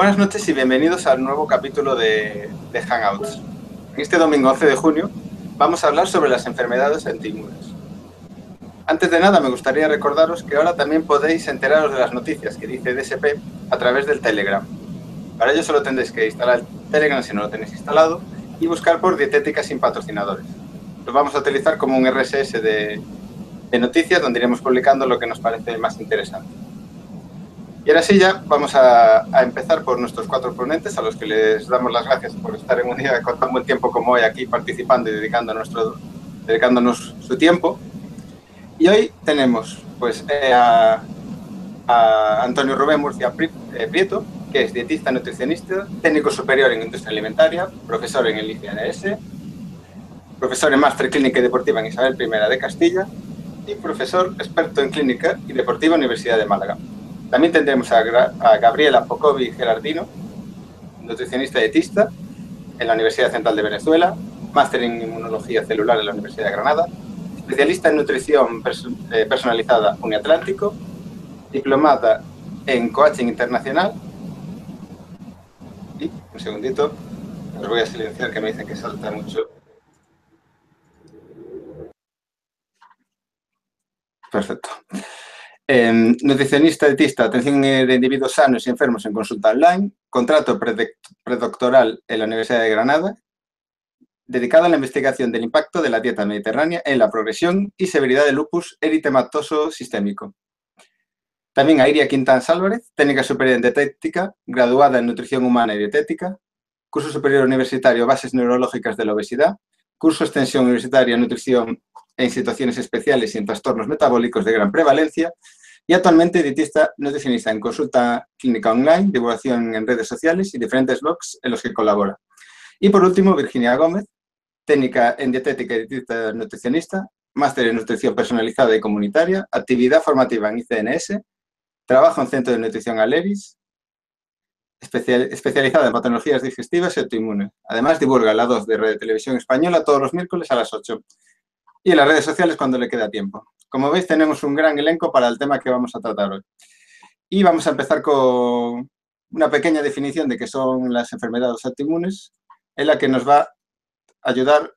Buenas noches y bienvenidos al nuevo capítulo de, de Hangouts. Este domingo 11 de junio vamos a hablar sobre las enfermedades antiinmunes. Antes de nada, me gustaría recordaros que ahora también podéis enteraros de las noticias que dice DSP a través del Telegram. Para ello solo tendréis que instalar el Telegram si no lo tenéis instalado y buscar por Dietética sin patrocinadores. Lo vamos a utilizar como un RSS de, de noticias donde iremos publicando lo que nos parece más interesante. Y ahora sí, ya vamos a, empezar por nuestros cuatro ponentes, a los que les damos las gracias por estar en un día con tan buen tiempo como hoy aquí participando y dedicando nuestro, dedicándonos su tiempo. Y hoy tenemos pues, eh, a, a, Antonio Rubén Murcia eh, Prieto, que es dietista nutricionista, técnico superior en industria alimentaria, profesor en el ICNS, profesor en máster clínica y deportiva en Isabel I de Castilla y profesor experto en clínica y deportiva Universidad de Málaga. También tendremos a, Gabriela Pocovi Gerardino, nutricionista y dietista en la Universidad Central de Venezuela, máster en inmunología celular en la Universidad de Granada, especialista en nutrición eh, personalizada Uniatlántico, diplomada en coaching internacional. Y un segundito, os voy a silenciar que me dicen que salta mucho. Perfecto. Eh, nutricionista dietista, atención de individuos sanos y enfermos en consulta online, contrato predoctoral en la Universidad de Granada, dedicada a la investigación del impacto de la dieta mediterránea en la progresión y severidad del lupus eritematoso sistémico. También a Iria Quintán Álvarez, técnica superior en dietética, graduada en nutrición humana y dietética, curso superior universitario Bases neurológicas de la obesidad, curso extensión universitaria Nutrición en situaciones especiales y en trastornos metabólicos de gran prevalencia, y actualmente dietista nutricionista en consulta clínica online, divulgación en redes sociales y diferentes blogs en los que colabora. Y por último, Virginia Gómez, técnica en dietética y dietista nutricionista, máster en nutrición personalizada y comunitaria, actividad formativa en ICNS, trabajo en Centro de Nutrición Aleris, especial, especializada en patologías digestivas y autoinmunes. Además, divulga la 2 de de Televisión Española todos los miércoles a las 8 y en las redes sociales cuando le queda tiempo. Como veis, tenemos un gran elenco para el tema que vamos a tratar hoy. Y vamos a empezar con una pequeña definición de qué son las enfermedades autoinmunes, en la que nos va a ayudar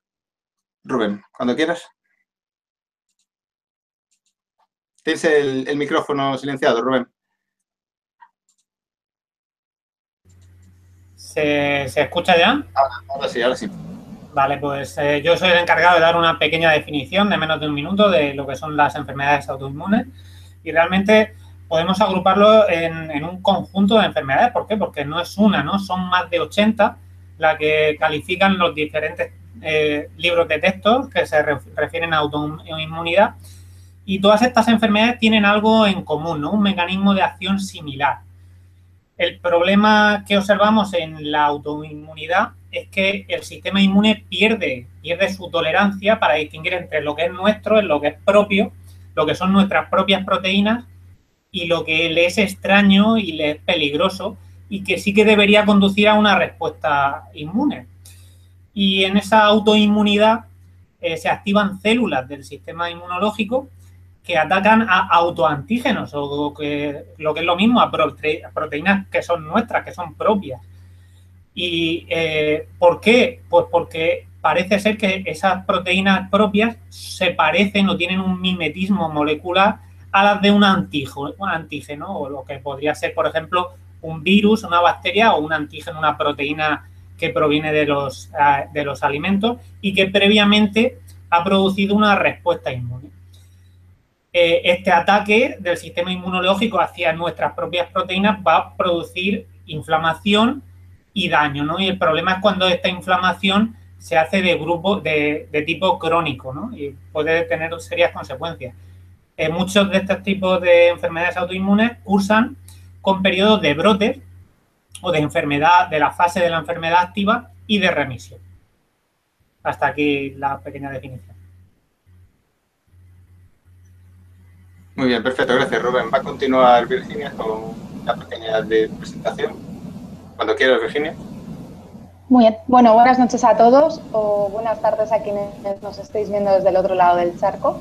Rubén. Cuando quieras. Tienes el, el micrófono silenciado, Rubén. ¿Se, ¿Se, escucha ya? Ahora, ahora, sí, ahora sí. Vale, pues eh, yo soy el encargado de dar una pequeña definición de menos de un minuto de lo que son las enfermedades autoinmunes y realmente podemos agruparlo en, un conjunto de enfermedades. ¿Por qué? Porque no es una, ¿no? Son más de 80 la que califican los diferentes eh, libros de texto que se refieren a autoinmunidad y todas estas enfermedades tienen algo en común, ¿no? Un mecanismo de acción similar. El problema que observamos en la autoinmunidad es que el sistema inmune pierde, pierde su tolerancia para distinguir entre lo que es nuestro, lo que es propio, lo que son nuestras propias proteínas y lo que le es extraño y le es peligroso y que sí que debería conducir a una respuesta inmune. Y en esa autoinmunidad eh, se activan células del sistema inmunológico que atacan a autoantígenos o que, lo que es lo mismo, a proteínas que son nuestras, que son propias. ¿Y eh, por qué? Pues porque parece ser que esas proteínas propias se parecen o tienen un mimetismo molecular a las de un antígeno, un antígeno o lo que podría ser, por ejemplo, un virus, una bacteria o un antígeno, una proteína que proviene de los, uh, de los alimentos y que previamente ha producido una respuesta inmune. Eh, este ataque del sistema inmunológico hacia nuestras propias proteínas va a producir inflamación y daño, ¿no? Y el problema es cuando esta inflamación se hace de grupo de, de tipo crónico, ¿no? Y puede tener serias consecuencias. Eh, muchos de estos tipos de enfermedades autoinmunes cursan con periodos de brotes o de enfermedad, de la fase de la enfermedad activa y de remisión. Hasta aquí la pequeña definición. Muy bien, perfecto, gracias Rubén. Va a continuar Virginia con la pequeña de presentación. Cuando quieras, Virginia. Muy bien, bueno, buenas noches a todos o buenas tardes a quienes nos estéis viendo desde el otro lado del charco.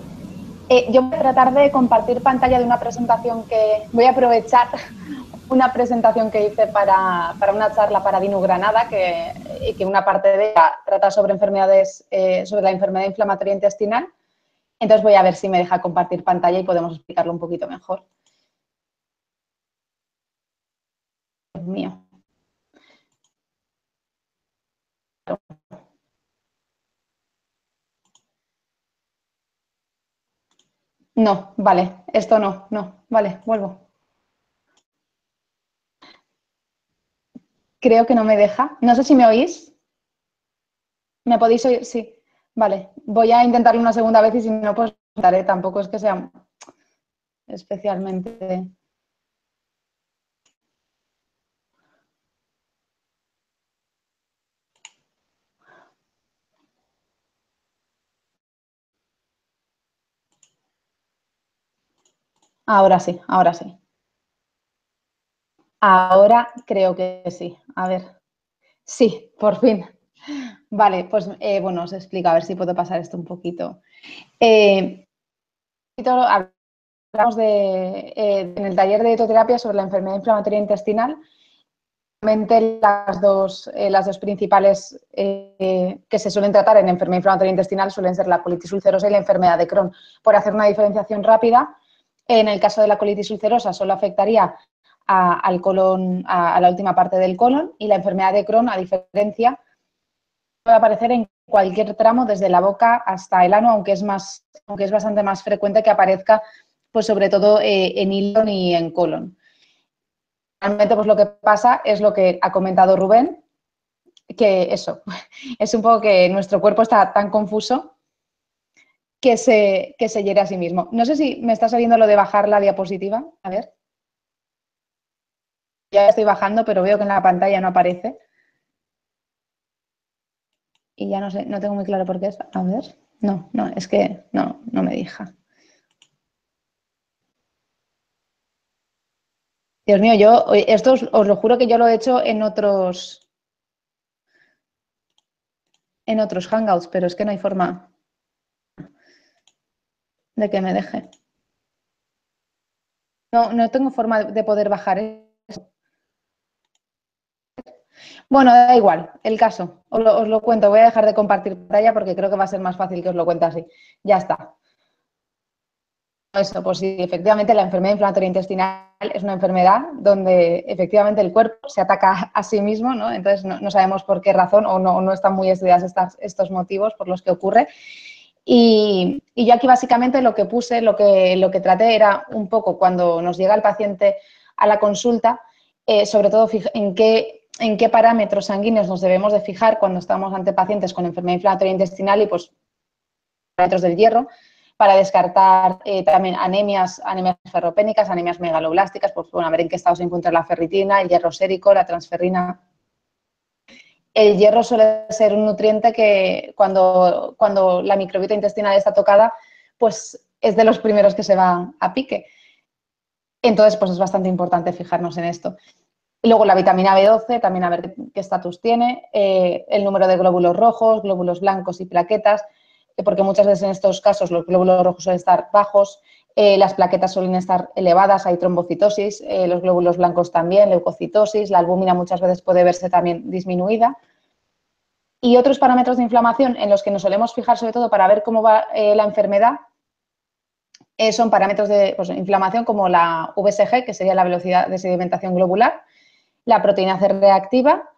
Eh, yo voy a tratar de compartir pantalla de una presentación que voy a aprovechar una presentación que hice para, una charla para Dinu Granada, que, que una parte de ella trata sobre enfermedades, eh, sobre la enfermedad inflamatoria intestinal. Entonces voy a ver si me deja compartir pantalla y podemos explicarlo un poquito mejor. Dios mío. No, vale, esto no, no, vale, vuelvo. Creo que no me deja. No sé si me oís. ¿Me podéis oír? Sí. Vale, voy a intentarlo una segunda vez y si no, pues. Tampoco es que sea especialmente... Ahora sí, ahora sí. Ahora creo que sí. A ver. Sí, por fin. Vale, pues eh, bueno, os explico, a ver si puedo pasar esto un poquito. Eh, hablamos de, eh, en el taller de dietoterapia sobre la enfermedad inflamatoria intestinal. Las dos, las dos principales que se suelen tratar en enfermedad inflamatoria intestinal suelen ser la colitis ulcerosa y la enfermedad de Crohn. Por hacer una diferenciación rápida, en el caso de la colitis ulcerosa solo afectaría al colon, a, la última parte del colon y la enfermedad de Crohn, a diferencia, puede aparecer en cualquier tramo desde la boca hasta el ano, aunque es, más, aunque es bastante más frecuente que aparezca, pues sobre todo eh, en hilo y en colon. Realmente, pues lo que pasa es lo que ha comentado Rubén, que eso, es un poco que nuestro cuerpo está tan confuso que se, que hiere a sí mismo. No sé si me está saliendo lo de bajar la diapositiva. A ver ya estoy bajando, pero veo que en la pantalla no aparece. Y ya no sé, no tengo muy claro por qué es. A ver, no, no, es que no, no me deja. Dios mío, yo, esto os, os, lo juro que yo lo he hecho en otros, en otros hangouts, pero es que no hay forma de que me deje. No, no tengo forma de poder bajar eso. Bueno, da igual, el caso, os lo, cuento, voy a dejar de compartir pantalla porque creo que va a ser más fácil que os lo cuente así. Ya está. Eso, pues sí, efectivamente la enfermedad inflamatoria intestinal es una enfermedad donde efectivamente el cuerpo se ataca a sí mismo, ¿no? Entonces no, sabemos por qué razón o no, no están muy estudiados estos motivos por los que ocurre. Y, yo aquí básicamente lo que puse, lo que, lo que traté era un poco cuando nos llega el paciente a la consulta, eh, sobre todo en qué en qué parámetros sanguíneos nos debemos de fijar cuando estamos ante pacientes con enfermedad inflamatoria intestinal y pues parámetros del hierro para descartar eh, también anemias, anemias ferropénicas, anemias megaloblásticas, pues bueno, a ver en qué estado se encuentra la ferritina, el hierro sérico, la transferrina. El hierro suele ser un nutriente que cuando, cuando la microbiota intestinal está tocada, pues es de los primeros que se va a pique. Entonces, pues es bastante importante fijarnos en esto. Luego la vitamina B12, también a ver qué estatus tiene, eh, el número de glóbulos rojos, glóbulos blancos y plaquetas, eh, porque muchas veces en estos casos los glóbulos rojos suelen estar bajos, eh, las plaquetas suelen estar elevadas, hay trombocitosis, los glóbulos blancos también, leucocitosis, la albúmina muchas veces puede verse también disminuida. Y otros parámetros de inflamación en los que nos solemos fijar sobre todo para ver cómo va la enfermedad son parámetros de pues, inflamación como la VSG, que sería la velocidad de sedimentación globular, la proteína C reactiva.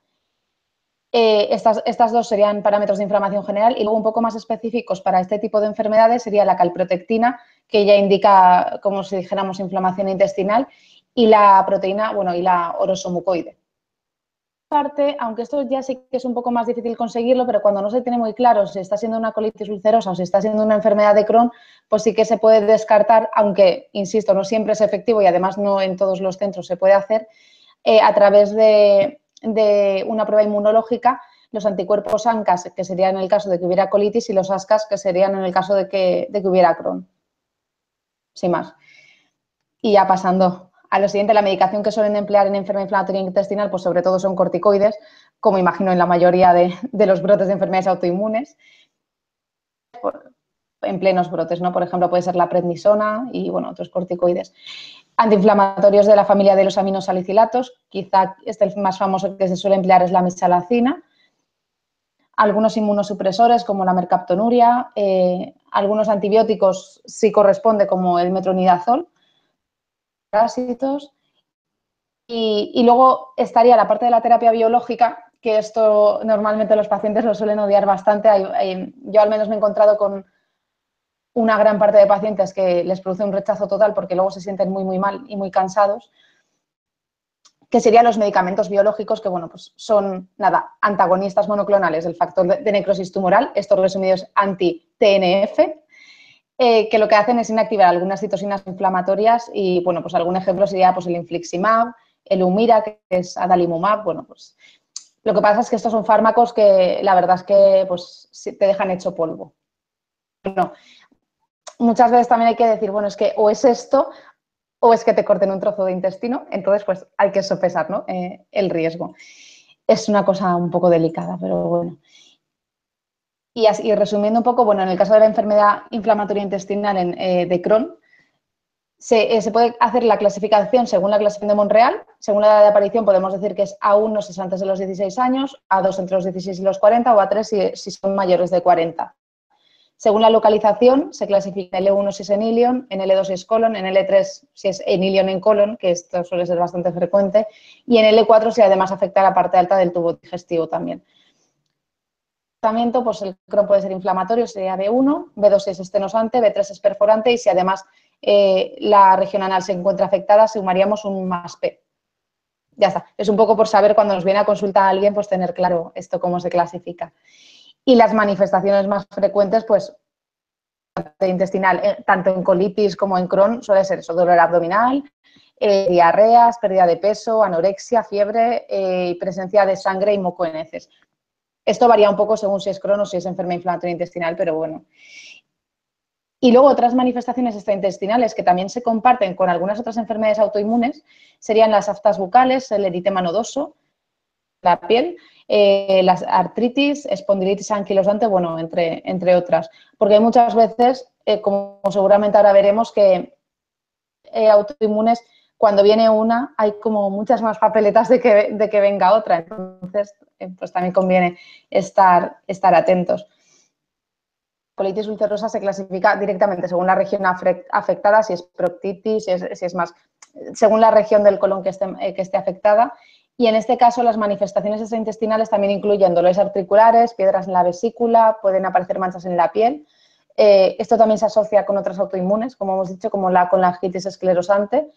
Eh, estas, estas, dos serían parámetros de inflamación general y luego un poco más específicos para este tipo de enfermedades sería la calprotectina, que ya indica, como si dijéramos, inflamación intestinal, y la proteína, bueno, y la orosomucoide. Parte, aunque esto ya sí que es un poco más difícil conseguirlo, pero cuando no se tiene muy claro si está siendo una colitis ulcerosa o si está siendo una enfermedad de Crohn, pues sí que se puede descartar, aunque, insisto, no siempre es efectivo y además no en todos los centros se puede hacer, eh, a través de, una prueba inmunológica los anticuerpos ANCAS, que serían en el caso de que hubiera colitis, y los ASCAS, que serían en el caso de que, hubiera Crohn. Sin más. Y ya pasando a lo siguiente, la medicación que suelen emplear en enfermedad inflamatoria intestinal, pues sobre todo son corticoides, como imagino en la mayoría de, los brotes de enfermedades autoinmunes. en plenos brotes, ¿no? Por ejemplo, puede ser la prednisona y, bueno, otros corticoides. Antiinflamatorios de la familia de los aminosalicilatos, quizá este el más famoso que se suele emplear es la mesalacina. Algunos inmunosupresores como la mercaptonuria, eh, algunos antibióticos sí corresponde como el metronidazol, parásitos. Y, y, luego estaría la parte de la terapia biológica, que esto normalmente los pacientes lo suelen odiar bastante. yo al menos me he encontrado con una gran parte de pacientes que les produce un rechazo total porque luego se sienten muy, muy mal y muy cansados, que serían los medicamentos biológicos que, bueno, pues son, nada, antagonistas monoclonales del factor de, necrosis tumoral, estos resumidos anti-TNF, eh, que lo que hacen es inactivar algunas citosinas inflamatorias y, bueno, pues algún ejemplo sería pues el infliximab, el Humira, que es adalimumab, bueno, pues lo que pasa es que estos son fármacos que la verdad es que pues te dejan hecho polvo. Bueno, muchas veces también hay que decir, bueno, es que o es esto o es que te corten un trozo de intestino, entonces pues hay que sopesar ¿no? Eh, el riesgo. Es una cosa un poco delicada, pero bueno. Y, así, resumiendo un poco, bueno, en el caso de la enfermedad inflamatoria intestinal en, eh, de Crohn, se, eh, se, puede hacer la clasificación según la clasificación de Monreal. Según la edad de aparición podemos decir que es A1 si es antes de los 16 años, A2 entre los 16 y los 40 o A3 si, si son mayores de 40. Según la localización, se clasifica en L1 si es en ilion, en L2 si es colon, en L3 si es en ilion en colon, que esto suele ser bastante frecuente, y en L4 si además afecta a la parte alta del tubo digestivo también. Pues el Crohn puede ser inflamatorio, sería B1, B2 es estenosante, B3 es perforante y si además eh, la región anal se encuentra afectada, sumaríamos un más P. Ya está. Es un poco por saber cuando nos viene a consultar a alguien, pues tener claro esto cómo se clasifica. Y las manifestaciones más frecuentes, pues, intestinal, eh, tanto en colitis como en Crohn, suele ser eso, dolor abdominal, eh, diarreas, pérdida de peso, anorexia, fiebre eh, y presencia de sangre y moco en heces. Esto varía un poco según si es Crohn o si es enfermedad inflamatoria intestinal, pero bueno. Y luego otras manifestaciones extraintestinales que también se comparten con algunas otras enfermedades autoinmunes serían las aftas bucales, el eritema nodoso, la piel, eh, las artritis, espondilitis anquilosante, bueno, entre, entre otras. Porque muchas veces, eh, como seguramente ahora veremos, que eh, autoinmunes, cuando viene una, hay como muchas más papeletas de que, de que venga otra. Entonces, pues también conviene estar, estar atentos. Colitis ulcerosa se clasifica directamente según la región afectada, si es proctitis, si es, si es más, según la región del colon que esté, que esté afectada y en este caso las manifestaciones intestinales también incluyen dolores articulares, piedras en la vesícula, pueden aparecer manchas en la piel. Eh, esto también se asocia con otras autoinmunes, como hemos dicho, como la conlangitis esclerosante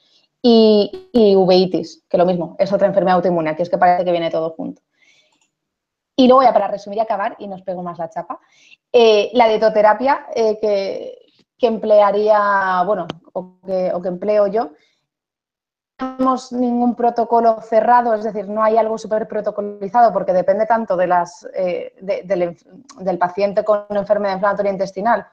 y, y uveitis, que lo mismo, es otra enfermedad autoinmune, aquí es que parece que viene todo junto. Y luego ya para resumir y acabar, y nos pego más la chapa, eh, la dietoterapia eh, que, que, emplearía, bueno, o que, o que empleo yo, tenemos ningún protocolo cerrado, es decir, no hay algo súper protocolizado porque depende tanto de las, eh, del, paciente con enfermedad inflamatoria intestinal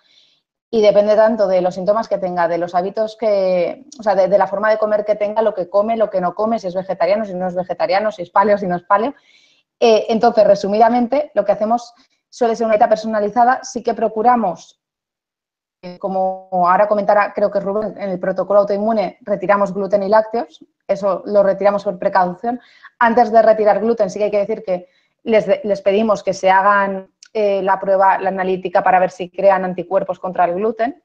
y depende tanto de los síntomas que tenga, de los hábitos que, o sea, de, la forma de comer que tenga, lo que come, lo que no come, si es vegetariano, si no es vegetariano, si es paleo, si no es paleo. Eh, entonces, resumidamente, lo que hacemos suele ser una dieta personalizada, sí que procuramos como ahora comentará, creo que Rubén, en el protocolo autoinmune retiramos gluten y lácteos, eso lo retiramos por precaución. Antes de retirar gluten, sí que hay que decir que les, pedimos que se hagan eh, la prueba, la analítica, para ver si crean anticuerpos contra el gluten.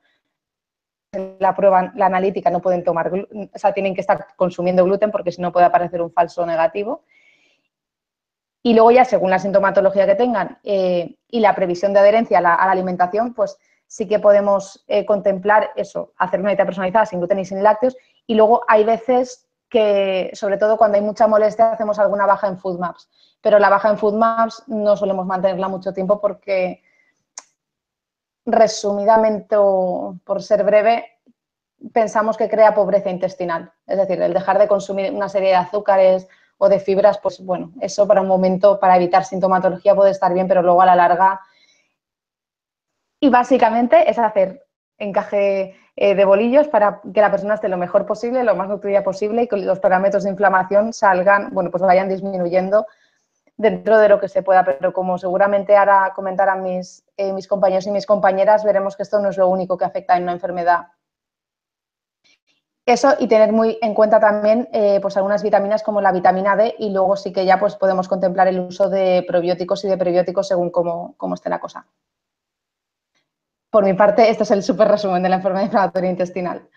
La prueba, la analítica, no pueden tomar gluten, o sea, tienen que estar consumiendo gluten porque si no puede aparecer un falso negativo. Y luego ya, según la sintomatología que tengan eh, y la previsión de adherencia a la alimentación, pues sí que podemos eh, contemplar eso, hacer una dieta personalizada sin gluten y sin lácteos. Y luego hay veces que, sobre todo cuando hay mucha molestia, hacemos alguna baja en food maps. Pero la baja en food maps no solemos mantenerla mucho tiempo porque, resumidamente por ser breve, pensamos que crea pobreza intestinal. Es decir, el dejar de consumir una serie de azúcares o de fibras, pues bueno, eso para un momento, para evitar sintomatología puede estar bien, pero luego a la larga y básicamente es hacer encaje eh, de bolillos para que la persona esté lo mejor posible, lo más nutrida posible y que los parámetros de inflamación salgan, bueno, pues vayan disminuyendo dentro de lo que se pueda, pero como seguramente ahora comentarán mis, eh, mis compañeros y mis compañeras, veremos que esto no es lo único que afecta en una enfermedad. Eso y tener muy en cuenta también eh, pues algunas vitaminas como la vitamina D y luego sí que ya pues podemos contemplar el uso de probióticos y de prebióticos según cómo, cómo esté la cosa. Por mi parte, este es el súper resumen de la enfermedad inflamatoria intestinal.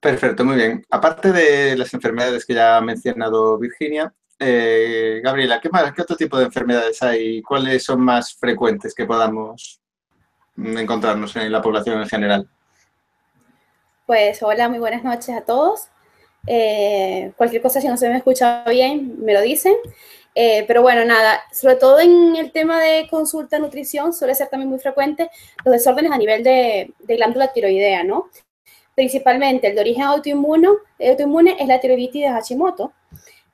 Perfecto, muy bien. Aparte de las enfermedades que ya ha mencionado Virginia, eh, Gabriela, ¿qué, más, ¿qué otro tipo de enfermedades hay? ¿Cuáles son más frecuentes que podamos encontrarnos en la población en general? Pues hola, muy buenas noches a todos. Eh, cualquier cosa, si no se me escucha bien, me lo dicen. Eh, pero bueno, nada, sobre todo en el tema de consulta nutrición suele ser también muy frecuente los desórdenes a nivel de, de glándula tiroidea, ¿no? Principalmente el de origen autoinmune, autoinmune es la tiroiditis de Hashimoto,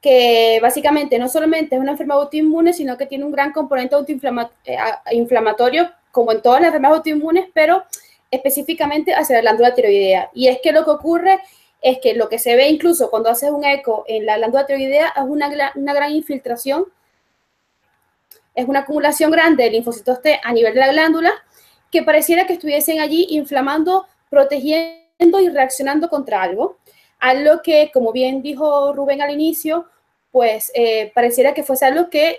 que básicamente no solamente es una enfermedad autoinmune, sino que tiene un gran componente autoinflamatorio, eh, como en todas las enfermedades autoinmunes, pero específicamente hacia la glándula tiroidea. Y es que lo que ocurre que lo que se ve incluso cuando haces un eco en la glándula tiroidea es una, gran infiltración, es una acumulación grande de linfocitos T a nivel de la glándula que pareciera que estuviesen allí inflamando, protegiendo y reaccionando contra algo. Algo que, como bien dijo Rubén al inicio, pues eh, pareciera que fuese algo que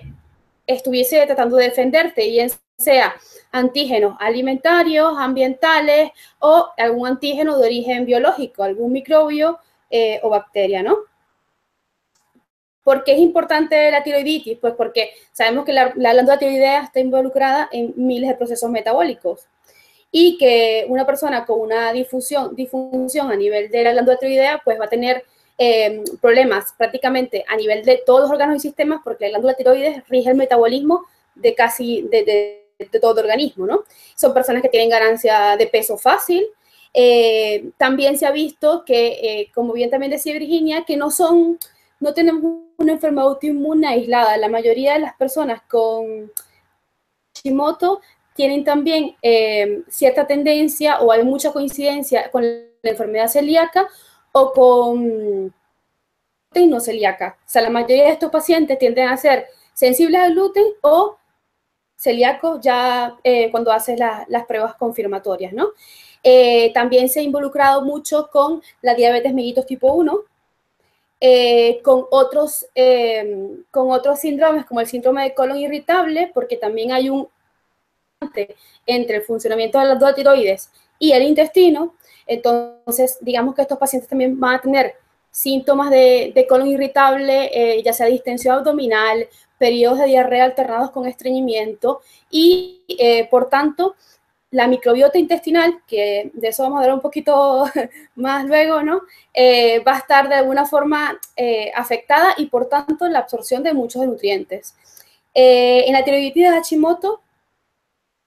estuviese tratando de defenderte, y sea antígenos alimentarios, ambientales o algún antígeno de origen biológico, algún microbio eh, o bacteria, ¿no? ¿Por qué es importante la tiroiditis? Pues porque sabemos que la, la glándula tiroidea está involucrada en miles de procesos metabólicos y que una persona con una difusión, disfunción a nivel de la glándula tiroidea, pues va a tener eh, problemas prácticamente a nivel de todos los órganos y sistemas, porque la glándula tiroides rige el metabolismo de casi de, todo el organismo, ¿no? Son personas que tienen ganancia de peso fácil. Eh, también se ha visto que, eh, como bien también decía Virginia, que no son, no tenemos una enfermedad autoinmune aislada. La mayoría de las personas con Hashimoto tienen también eh, cierta tendencia o hay mucha coincidencia con la enfermedad celíaca o con no celíaca. O sea, la mayoría de estos pacientes tienden a ser sensibles al gluten o celíacos ya eh, cuando haces las pruebas confirmatorias, ¿no? Eh, también se ha involucrado mucho con la diabetes mellitus tipo 1, con, otros, con otros síndromes como el síndrome de colon irritable, porque también hay un entre el funcionamiento de las dos tiroides y el intestino, entonces digamos que estos pacientes también van a tener síntomas de, colon irritable, eh, ya sea distensión abdominal, periodos de diarrea alternados con estreñimiento y, eh, por tanto, la microbiota intestinal, que de eso vamos a hablar un poquito más luego, ¿no? Eh, va a estar de alguna forma afectada y, por tanto, la absorción de muchos nutrientes. en la tiroiditis de Hashimoto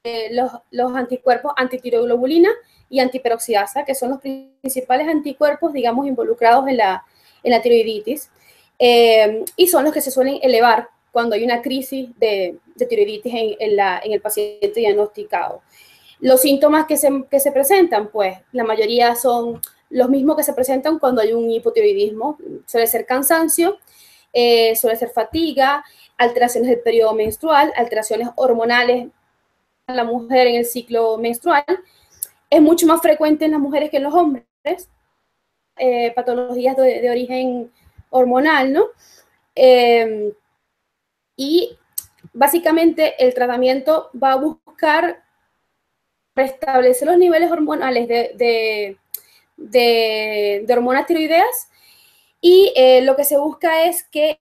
eh, los, anticuerpos antitiroglobulina y antiperoxidasa, que son los principales anticuerpos, digamos, involucrados en la, en la tiroiditis, eh, y son los que se suelen elevar cuando hay una crisis de, tiroiditis en, la, en, el paciente diagnosticado. Los síntomas que se, que se, presentan, pues la mayoría son los mismos que se presentan cuando hay un hipotiroidismo. Suele ser cansancio, eh, suele ser fatiga, alteraciones del periodo menstrual, alteraciones hormonales la mujer en el ciclo menstrual, es mucho más frecuente en las mujeres que en los hombres, eh, patologías de, origen hormonal, ¿no? Em, y básicamente el tratamiento va a buscar restablecer los niveles hormonales de, de, hormonas tiroideas y eh, lo que se busca es que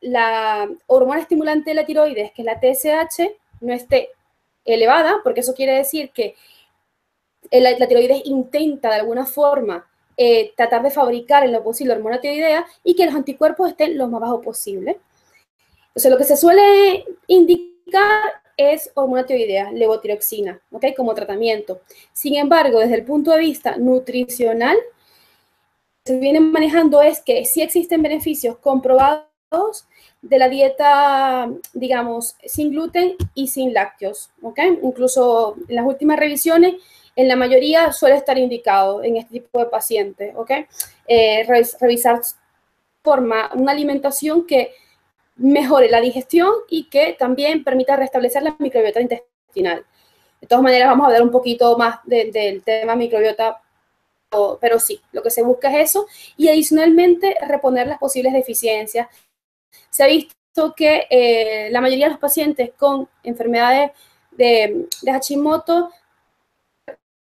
la hormona estimulante de la tiroides, que es la TSH, no esté elevada, porque eso quiere decir que la, tiroides intenta de alguna forma eh, tratar de fabricar en lo posible hormona tiroidea y que los anticuerpos estén lo más bajo posible. Entonces, lo que se suele indicar es hormona tiroidea, levotiroxina, ¿ok? Como tratamiento. Sin embargo, desde el punto de vista nutricional, se viene manejando es que sí existen beneficios comprobados de la dieta, digamos, sin gluten y sin lácteos, ¿ok? Incluso en las últimas revisiones, en la mayoría suele estar indicado en este tipo de pacientes, ¿ok? Eh, revisar forma, una alimentación que mejore la digestión y que también permita restablecer la microbiota intestinal. De todas maneras, vamos a hablar un poquito más del tema microbiota, pero sí, lo que se busca es eso y adicionalmente reponer las posibles deficiencias. Se ha visto que eh, la mayoría de los pacientes con enfermedades de, de Hashimoto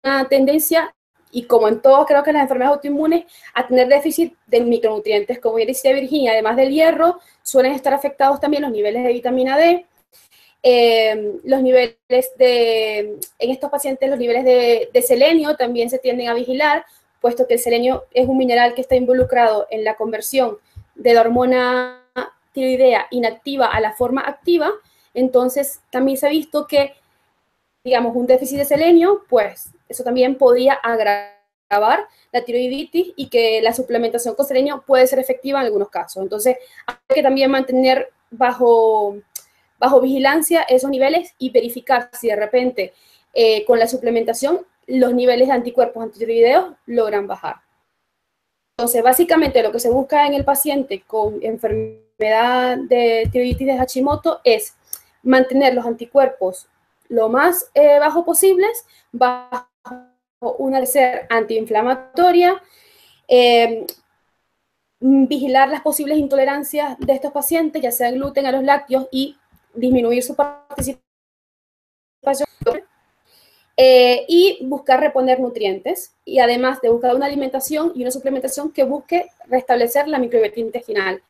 una tendencia y como en todos creo que las enfermedades autoinmunes, a tener déficit de micronutrientes. Como ya decía Virginia, además del hierro, suelen estar afectados también los niveles de vitamina D, eh, los niveles de, en estos pacientes, los niveles de, de, selenio también se tienden a vigilar, puesto que el selenio es un mineral que está involucrado en la conversión de la hormona tiroidea inactiva a la forma activa. Entonces, también se ha visto que, digamos, un déficit de selenio, pues eso también podría agravar la tiroiditis y que la suplementación con selenio puede ser efectiva en algunos casos. Entonces, hay que también mantener bajo, bajo vigilancia esos niveles y verificar si de repente eh, con la suplementación los niveles de anticuerpos antitiroideos logran bajar. Entonces, básicamente lo que se busca en el paciente con enfermedad de tiroiditis de Hashimoto es mantener los anticuerpos lo más eh, bajo posibles, bajo una ser antiinflamatoria, eh, vigilar las posibles intolerancias de estos pacientes, ya sea gluten, a los lácteos, y disminuir su participación. Eh, y buscar reponer nutrientes, y además de buscar una alimentación y una suplementación que busque restablecer la microbiota intestinal,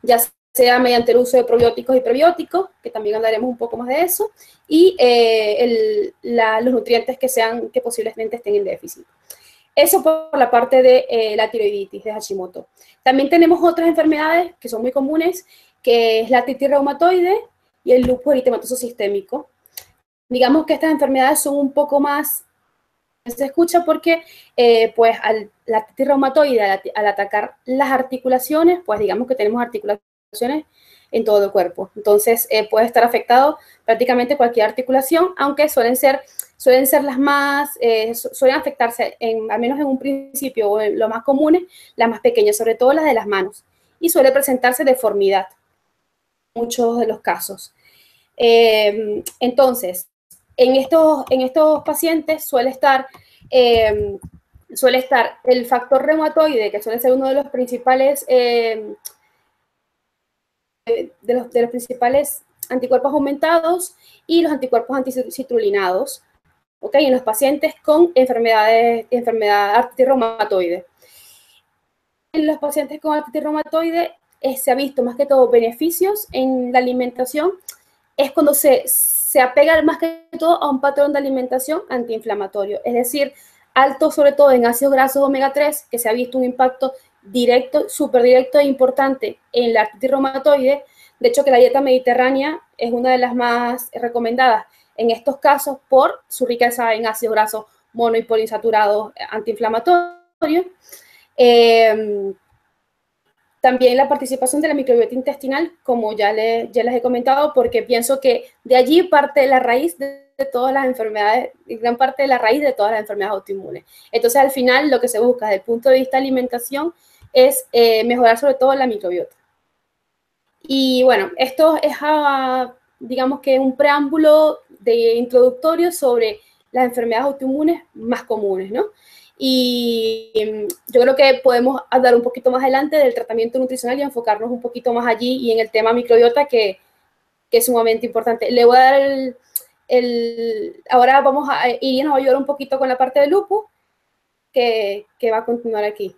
ya sea mediante el uso de probióticos y prebióticos, que también hablaremos un poco más de eso, y eh, los nutrientes que, sean, que posiblemente estén en déficit. Eso por la parte de eh, la tiroiditis de Hashimoto. También tenemos otras enfermedades que son muy comunes, que es la artritis reumatoide y el lupus eritematoso sistémico. Digamos que estas enfermedades son un poco más se escucha porque eh, pues al, la artritis reumatoide al, al, atacar las articulaciones, pues digamos que tenemos articulaciones en todo el cuerpo. Entonces, eh, puede estar afectado prácticamente cualquier articulación, aunque suelen ser, suelen ser las más, eh, suelen afectarse, en, al menos en un principio o en lo más comunes, las más pequeñas, sobre todo las de las manos. Y suele presentarse deformidad en muchos de los casos. Eh, entonces, en estos, en estos pacientes suele estar, suele estar el factor reumatoide, que suele ser uno de los principales de los, principales anticuerpos aumentados y los anticuerpos anticitrulinados, ¿ok? En los pacientes con enfermedades, enfermedad artritis. En los pacientes con artritis eh, se ha visto más que todo beneficios en la alimentación, es cuando se, se apega más que todo a un patrón de alimentación antiinflamatorio, es decir, alto sobre todo en ácidos grasos omega 3, que se ha visto un impacto directo, súper directo e importante en la artritis reumatoide. De hecho, que la dieta mediterránea es una de las más recomendadas en estos casos por su riqueza en ácidos grasos mono y poliinsaturados antiinflamatorios. Eh, también la participación de la microbiota intestinal, como ya, le, les he comentado, porque pienso que de allí parte la raíz de, de todas las enfermedades, gran parte de la raíz de todas las enfermedades autoinmunes. Entonces, al final, lo que se busca desde el punto de vista de alimentación es eh, mejorar sobre todo la microbiota. Y bueno, esto es, digamos que un preámbulo de introductorio sobre las enfermedades autoinmunes más comunes, ¿no? Y mm, yo creo que podemos hablar un poquito más adelante del tratamiento nutricional y enfocarnos un poquito más allí y en el tema microbiota que, que es sumamente importante. Le voy a dar el, ahora vamos a, y nos va a ayudar un poquito con la parte del lupus que, que va a continuar aquí.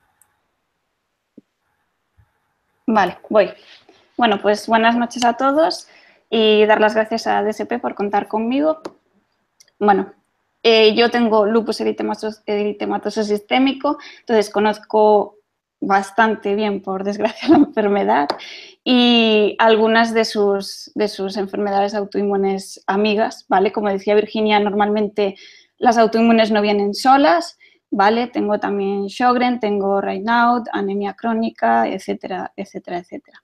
Vale, voy. Bueno, pues buenas noches a todos y dar las gracias a DSP por contar conmigo. Bueno, eh, yo tengo lupus eritematoso, sistémico, entonces conozco bastante bien, por desgracia, la enfermedad y algunas de sus, de sus enfermedades autoinmunes amigas, ¿vale? Como decía Virginia, normalmente las autoinmunes no vienen solas, ¿vale? Tengo también Sjogren, tengo Raynaud, anemia crónica, etcétera, etcétera, etcétera.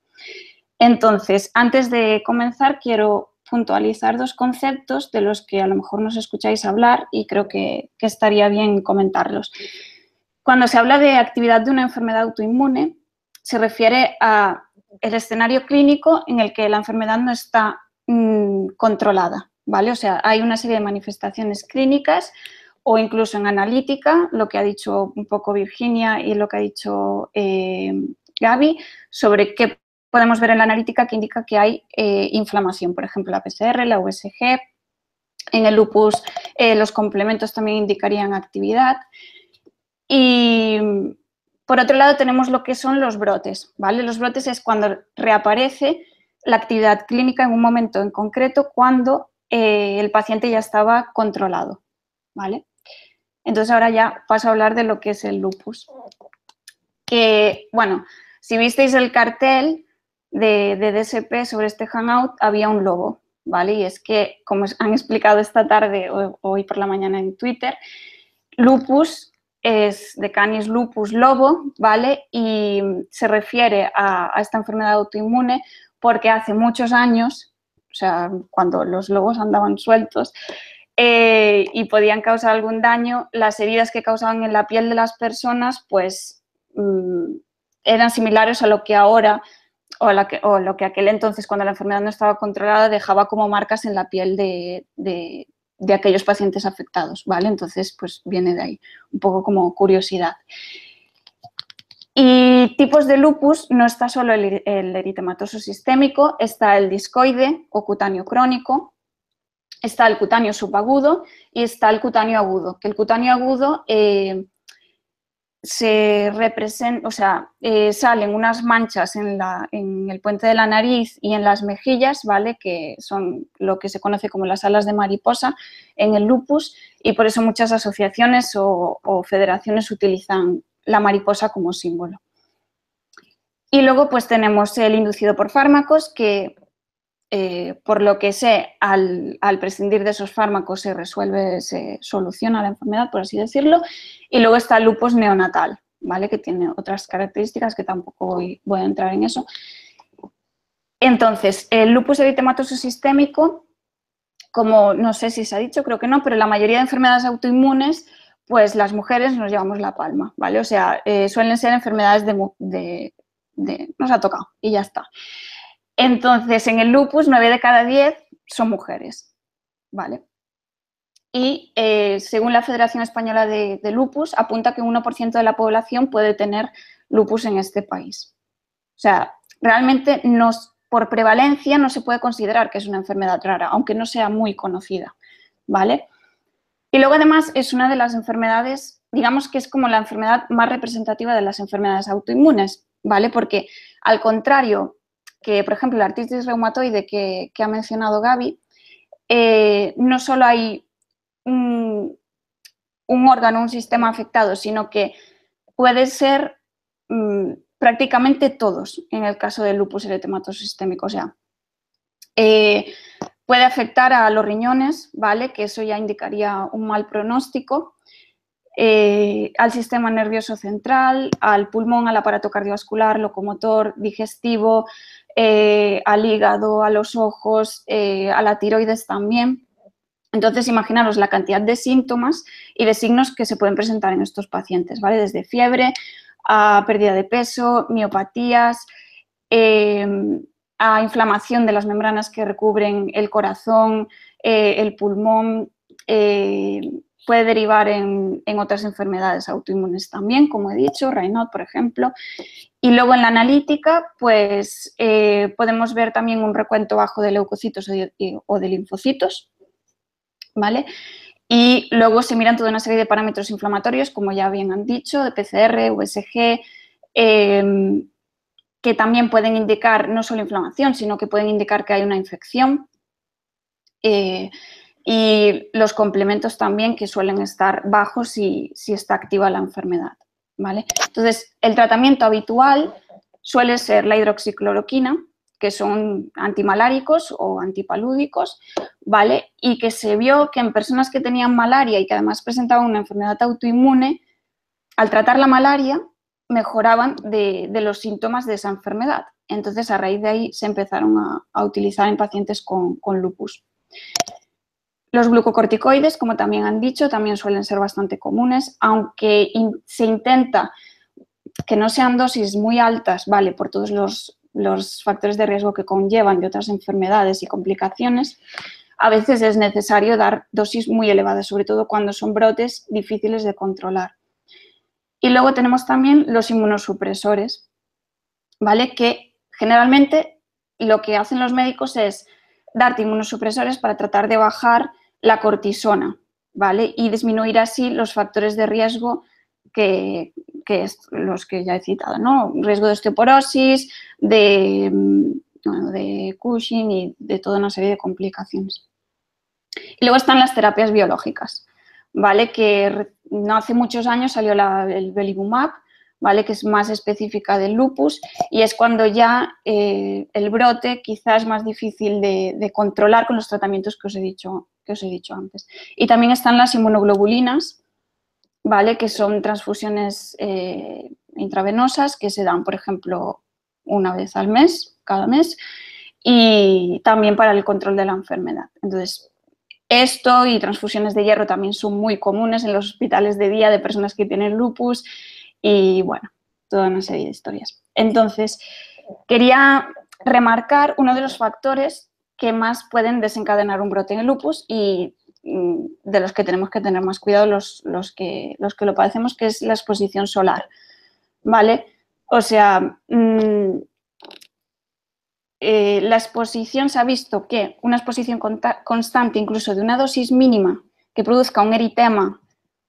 Entonces, antes de comenzar, quiero puntualizar dos conceptos de los que a lo mejor nos escucháis hablar y creo que, que estaría bien comentarlos. Cuando se habla de actividad de una enfermedad autoinmune, se refiere a el escenario clínico en el que la enfermedad no está mm, controlada, ¿vale? O sea, hay una serie de manifestaciones clínicas o incluso en analítica, lo que ha dicho un poco Virginia y lo que ha dicho eh, Gaby, sobre qué podemos ver en la analítica que indica que hay eh, inflamación, por ejemplo, la PCR, la USG. En el lupus eh, los complementos también indicarían actividad. Y por otro lado tenemos lo que son los brotes, ¿vale? Los brotes es cuando reaparece la actividad clínica en un momento en concreto cuando el paciente ya estaba controlado, ¿vale? Entonces ahora ya paso a hablar de lo que es el lupus. Que, bueno, si visteis el cartel de, DSP sobre este Hangout, había un logo, ¿vale? Y es que, como han explicado esta tarde o hoy por la mañana en Twitter, lupus es de Canis lupus lobo, ¿vale? Y se refiere a, esta enfermedad autoinmune porque hace muchos años, o sea, cuando los lobos andaban sueltos, eh, y podían causar algún daño, las heridas que causaban en la piel de las personas, pues mm, eran similares a lo que ahora o, lo que aquel entonces, cuando la enfermedad no estaba controlada, dejaba como marcas en la piel de, aquellos pacientes afectados, ¿vale? Entonces, pues viene de ahí, un poco como curiosidad. Y tipos de lupus, no está solo el, eritematoso sistémico, está el discoide o cutáneo crónico, está el cutáneo subagudo y está el cutáneo agudo, que el cutáneo agudo eh, se representa, o sea, eh, salen unas manchas en, la, en, el puente de la nariz y en las mejillas, ¿vale? Que son lo que se conoce como las alas de mariposa en el lupus y por eso muchas asociaciones o, o federaciones utilizan la mariposa como símbolo. Y luego pues tenemos el inducido por fármacos que eh, por lo que sé, al, prescindir de esos fármacos se resuelve, se soluciona la enfermedad, por así decirlo. Y luego está el lupus neonatal, ¿vale? Que tiene otras características que tampoco voy, a entrar en eso. Entonces, el lupus eritematoso sistémico, como no sé si se ha dicho, creo que no, pero la mayoría de enfermedades autoinmunes, pues las mujeres nos llevamos la palma, ¿vale? O sea, eh, suelen ser enfermedades de, de, nos ha tocado y ya está. Entonces, en el lupus, 9 de cada 10 son mujeres, ¿vale? Y eh, según la Federación Española de, Lupus, apunta que un 1% de la población puede tener lupus en este país. O sea, realmente por prevalencia no se puede considerar que es una enfermedad rara, aunque no sea muy conocida, ¿vale? Y luego además es una de las enfermedades, digamos que es como la enfermedad más representativa de las enfermedades autoinmunes, ¿vale? Porque al contrario que, por ejemplo, la artritis reumatoide que, ha mencionado Gaby, eh, no solo hay un, órgano, un sistema afectado, sino que puede ser mm, prácticamente todos en el caso del lupus eritematoso sistémico. O sea, eh, puede afectar a los riñones, ¿vale? Que eso ya indicaría un mal pronóstico. Eh, al sistema nervioso central, al pulmón, al aparato cardiovascular, locomotor, digestivo, eh, al hígado, a los ojos, eh, a la tiroides también. Entonces, imaginaros la cantidad de síntomas y de signos que se pueden presentar en estos pacientes, ¿vale? Desde fiebre a pérdida de peso, miopatías, em, a inflamación de las membranas que recubren el corazón, el pulmón, puede derivar en, otras enfermedades autoinmunes también, como he dicho, Raynaud, por ejemplo. Y luego en la analítica, pues eh, podemos ver también un recuento bajo de leucocitos o de, linfocitos, ¿vale? Y luego se miran toda una serie de parámetros inflamatorios, como ya bien han dicho, de PCR, USG, em, que también pueden indicar no solo inflamación, sino que pueden indicar que hay una infección. Eh, y los complementos también que suelen estar bajos si, si está activa la enfermedad. ¿vale? Entonces, el tratamiento habitual suele ser la hidroxicloroquina, que son antimaláricos o antipalúdicos, ¿vale? Y que se vio que en personas que tenían malaria y que además presentaban una enfermedad autoinmune, al tratar la malaria mejoraban de, los síntomas de esa enfermedad. Entonces, a raíz de ahí se empezaron a, utilizar en pacientes con, con lupus. Los glucocorticoides, como también han dicho, también suelen ser bastante comunes, aunque se intenta que no sean dosis muy altas, ¿vale? Por todos los los factores de riesgo que conllevan de otras enfermedades y complicaciones, a veces es necesario dar dosis muy elevadas, sobre todo cuando son brotes difíciles de controlar. Y luego tenemos también los inmunosupresores, ¿vale? Que generalmente lo que hacen los médicos es darte inmunosupresores para tratar de bajar la cortisona, ¿vale? Y disminuir así los factores de riesgo que, es los que ya he citado, ¿no? Riesgo de osteoporosis, de, mm, de Cushing y de toda una serie de complicaciones. Y luego están las terapias biológicas, ¿vale? Que no hace muchos años salió el Belimumab, ¿vale? Que es más específica del lupus y es cuando ya eh, el brote quizás es más difícil de, controlar con los tratamientos que os he dicho, que os he dicho antes. Y también están las inmunoglobulinas, ¿vale? Que son transfusiones eh, intravenosas que se dan, por ejemplo, una vez al mes, cada mes, y también para el control de la enfermedad. Entonces, esto y transfusiones de hierro también son muy comunes en los hospitales de día de personas que tienen lupus y bueno, toda una serie de historias. Entonces, quería remarcar uno de los factores que más pueden desencadenar un brote en el lupus y mm, de los que tenemos que tener más cuidado los, los, que, los que lo padecemos, que es la exposición solar. ¿Vale? O sea, mm, eh, la exposición se ha visto que una exposición constante, incluso de una dosis mínima, que produzca un eritema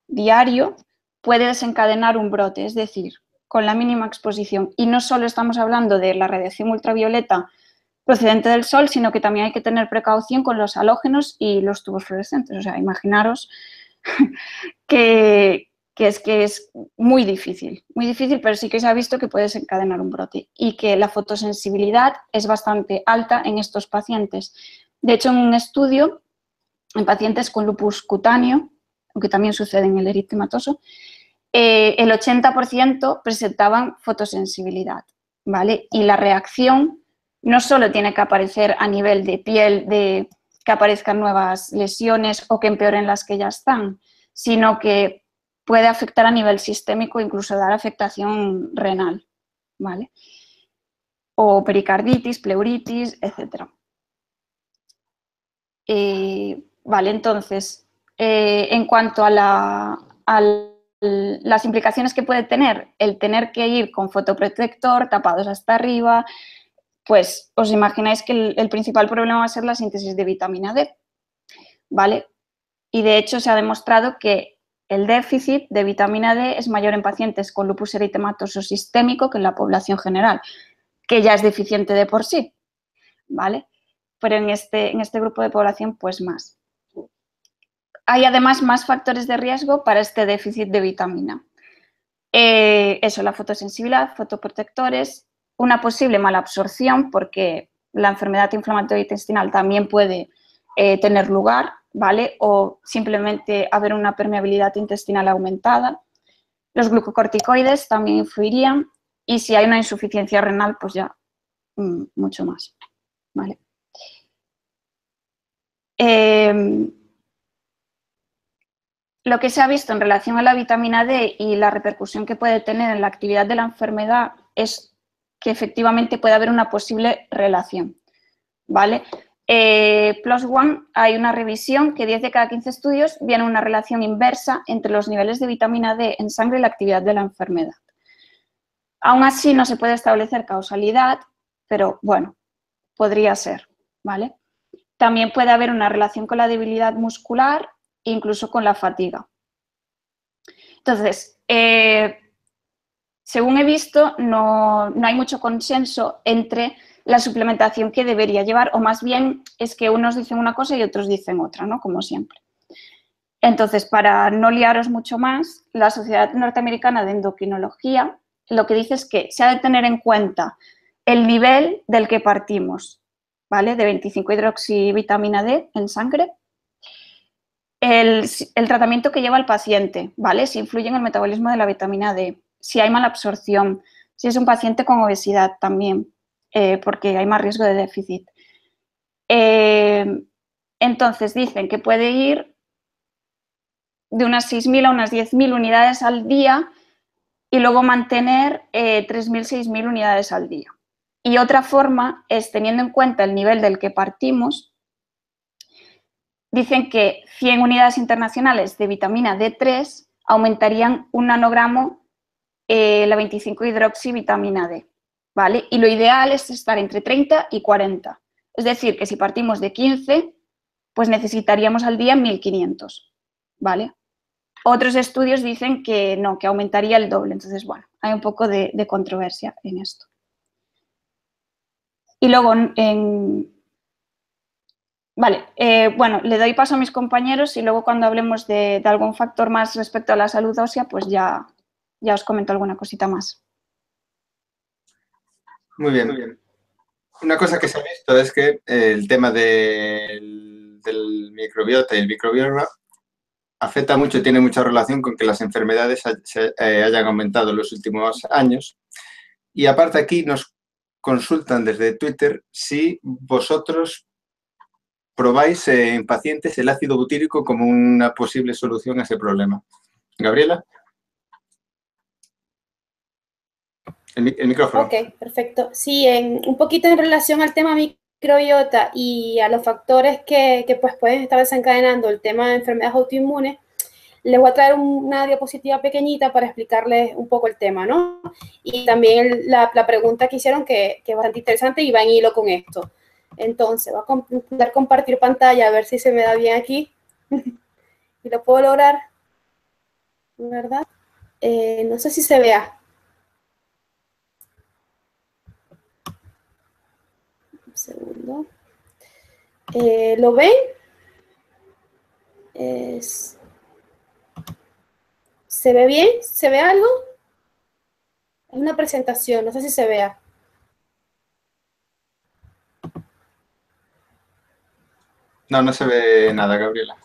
diario, puede desencadenar un brote, es decir, con la mínima exposición. Y no solo estamos hablando de la radiación ultravioleta procedente del sol, sino que también hay que tener precaución con los halógenos y los tubos fluorescentes. O sea, imaginaros que, es que es muy difícil, muy difícil, pero sí que se ha visto que puede desencadenar un brote y que la fotosensibilidad es bastante alta en estos pacientes. De hecho, en un estudio en pacientes con lupus cutáneo, aunque también sucede en el eritematoso, eh, el 80% presentaban fotosensibilidad, ¿vale? Y la reacción no solo tiene que aparecer a nivel de piel, de que aparezcan nuevas lesiones o que empeoren las que ya están, sino que puede afectar a nivel sistémico, incluso dar afectación renal, ¿vale? O pericarditis, pleuritis, etc. Eh, vale, entonces, eh, en cuanto a, las implicaciones que puede tener el tener que ir con fotoprotector, tapados hasta arriba, pues os imagináis que el, el principal problema va a ser la síntesis de vitamina D, ¿vale? Y de hecho se ha demostrado que el déficit de vitamina D es mayor en pacientes con lupus eritematoso sistémico que en la población general, que ya es deficiente de por sí, ¿vale? Pero en este, en este grupo de población, pues más. Hay además más factores de riesgo para este déficit de vitamina. Eh, eso, la fotosensibilidad, fotoprotectores, una posible mala absorción, porque la enfermedad inflamatoria intestinal también puede eh, tener lugar, ¿vale? O simplemente haber una permeabilidad intestinal aumentada. Los glucocorticoides también influirían y si hay una insuficiencia renal, pues ya mm, mucho más, ¿vale? Em, lo que se ha visto en relación a la vitamina D y la repercusión que puede tener en la actividad de la enfermedad es que efectivamente puede haber una posible relación, ¿vale? Eh, Plus One hay una revisión que 10 de cada 15 estudios viene una relación inversa entre los niveles de vitamina D en sangre y la actividad de la enfermedad. Aún así no se puede establecer causalidad, pero bueno, podría ser, ¿vale? También puede haber una relación con la debilidad muscular incluso con la fatiga. Entonces, eh, según he visto, no, no hay mucho consenso entre la suplementación que debería llevar, o más bien es que unos dicen una cosa y otros dicen otra, ¿no? Como siempre. Entonces, para no liaros mucho más, la Sociedad Norteamericana de Endocrinología lo que dice es que se ha de tener en cuenta el nivel del que partimos, ¿vale? De 25 hidroxivitamina D en sangre, el, tratamiento que lleva el paciente, ¿vale? Si influye en el metabolismo de la vitamina D, si hay mala absorción, si es un paciente con obesidad también, eh, porque hay más riesgo de déficit. Eh, entonces dicen que puede ir de unas 6.000 a unas 10.000 unidades al día y luego mantener 3.000, eh, 6.000 unidades al día. Y otra forma es, teniendo en cuenta el nivel del que partimos, dicen que 100 unidades internacionales de vitamina D3 aumentarían un nanogramo eh, la 25 hidroxivitamina D, ¿vale? Y lo ideal es estar entre 30 y 40. Es decir, que si partimos de 15, pues necesitaríamos al día 1500, ¿vale? Otros estudios dicen que no, que aumentaría el doble. Entonces, bueno, hay un poco de, controversia en esto. Y luego, en, Vale, eh, bueno, le doy paso a mis compañeros y luego cuando hablemos de, algún factor más respecto a la salud ósea, pues ya, ya os comento alguna cosita más. Muy bien, muy bien. Una cosa que se ha visto es que el tema del, microbiota y el microbioma afecta mucho, tiene mucha relación con que las enfermedades eh, hayan aumentado en los últimos años. Y aparte aquí nos consultan desde Twitter si vosotros probáis en pacientes el ácido butírico como una posible solución a ese problema. Gabriela. El, micrófono. Ok, perfecto. Sí, un poquito en relación al tema microbiota y a los factores que, pues, pueden estar desencadenando el tema de enfermedades autoinmunes, les voy a traer una diapositiva pequeñita para explicarles un poco el tema, ¿no? Y también la, pregunta que hicieron, que, que, es bastante interesante y va en hilo con esto. Entonces, voy a intentar compartir pantalla a ver si se me da bien aquí. y lo puedo lograr. ¿Verdad? Eh, no sé si se vea. Un segundo. Eh, ¿Lo ven? ¿Se ve bien? ¿Se ve algo? Es una presentación, no sé si se vea. No, no se ve nada, Gabriela.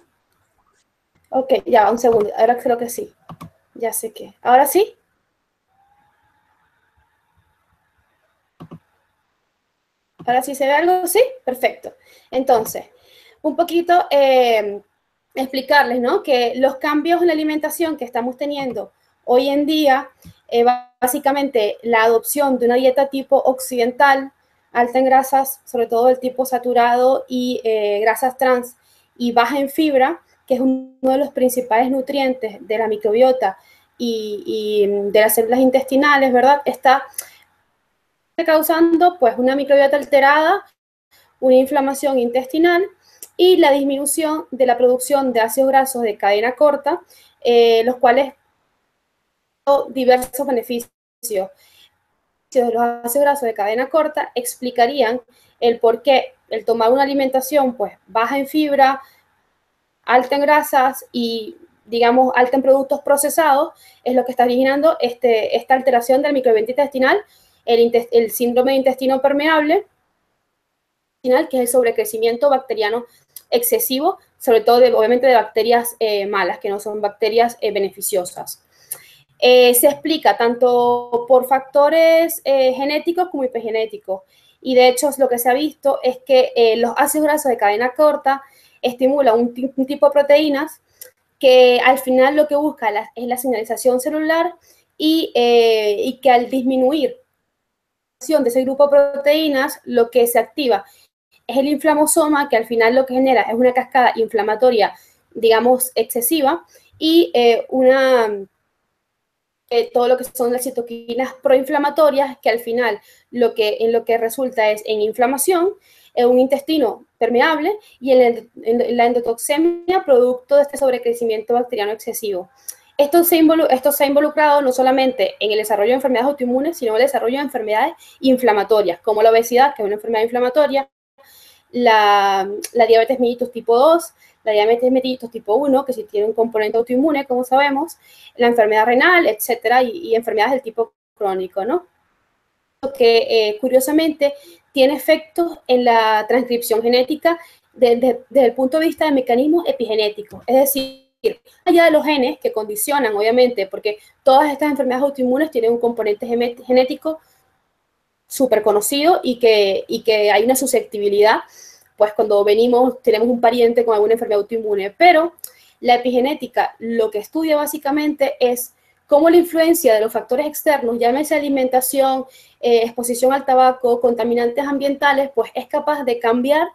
Ok, ya, un segundo. Ahora creo que sí. Ya sé que. ¿Ahora sí? ¿Ahora sí se ve algo? Sí, perfecto. Entonces, un poquito eh, explicarles, ¿no? Que los cambios en la alimentación que estamos teniendo hoy en día, eh, básicamente la adopción de una dieta tipo occidental, alta en grasas, sobre todo del tipo saturado y eh, grasas trans, y baja en fibra, que es uno de los principales nutrientes de la microbiota y, de las células intestinales, ¿verdad? Está causando pues una microbiota alterada, una inflamación intestinal y la disminución de la producción de ácidos grasos de cadena corta, eh, los cuales diversos beneficios de los ácidos grasos de cadena corta explicarían el por qué el tomar una alimentación pues baja en fibra, alta en grasas y digamos alta en productos procesados es lo que está originando este, esta alteración del microbiota intestinal, el, el síndrome de intestino permeable, que es el sobrecrecimiento bacteriano excesivo, sobre todo de, obviamente de bacterias eh, malas, que no son bacterias eh, beneficiosas. Eh, se explica tanto por factores eh, genéticos como epigenéticos. Y de hecho, lo que se ha visto es que eh, los ácidos grasos de cadena corta estimulan un, tipo de proteínas que al final lo que busca es la señalización celular y, que al disminuir de ese grupo de proteínas, lo que se activa es el inflamosoma, que al final lo que genera es una cascada inflamatoria, digamos, excesiva y una eh, todo lo que son las citoquinas proinflamatorias, que al final lo que, en lo que resulta es en inflamación, en un intestino permeable y en, la endotoxemia producto de este sobrecrecimiento bacteriano excesivo. Esto se, esto se ha involucrado no solamente en el desarrollo de enfermedades autoinmunes, sino en el desarrollo de enfermedades inflamatorias, como la obesidad, que es una enfermedad inflamatoria, la, la diabetes mellitus tipo 2, la diabetes mellitus tipo 1, que si tiene un componente autoinmune, como sabemos, la enfermedad renal, etcétera, y, enfermedades del tipo crónico, ¿no? Que eh, curiosamente tiene efectos en la transcripción genética desde, el punto de vista de mecanismos epigenéticos, es decir, allá de los genes que condicionan, obviamente, porque todas estas enfermedades autoinmunes tienen un componente genético súper conocido y que, y que hay una susceptibilidad pues cuando venimos, tenemos un pariente con alguna enfermedad autoinmune, pero la epigenética lo que estudia básicamente es cómo la influencia de los factores externos, llámese alimentación, eh, exposición al tabaco, contaminantes ambientales, pues es capaz de cambiar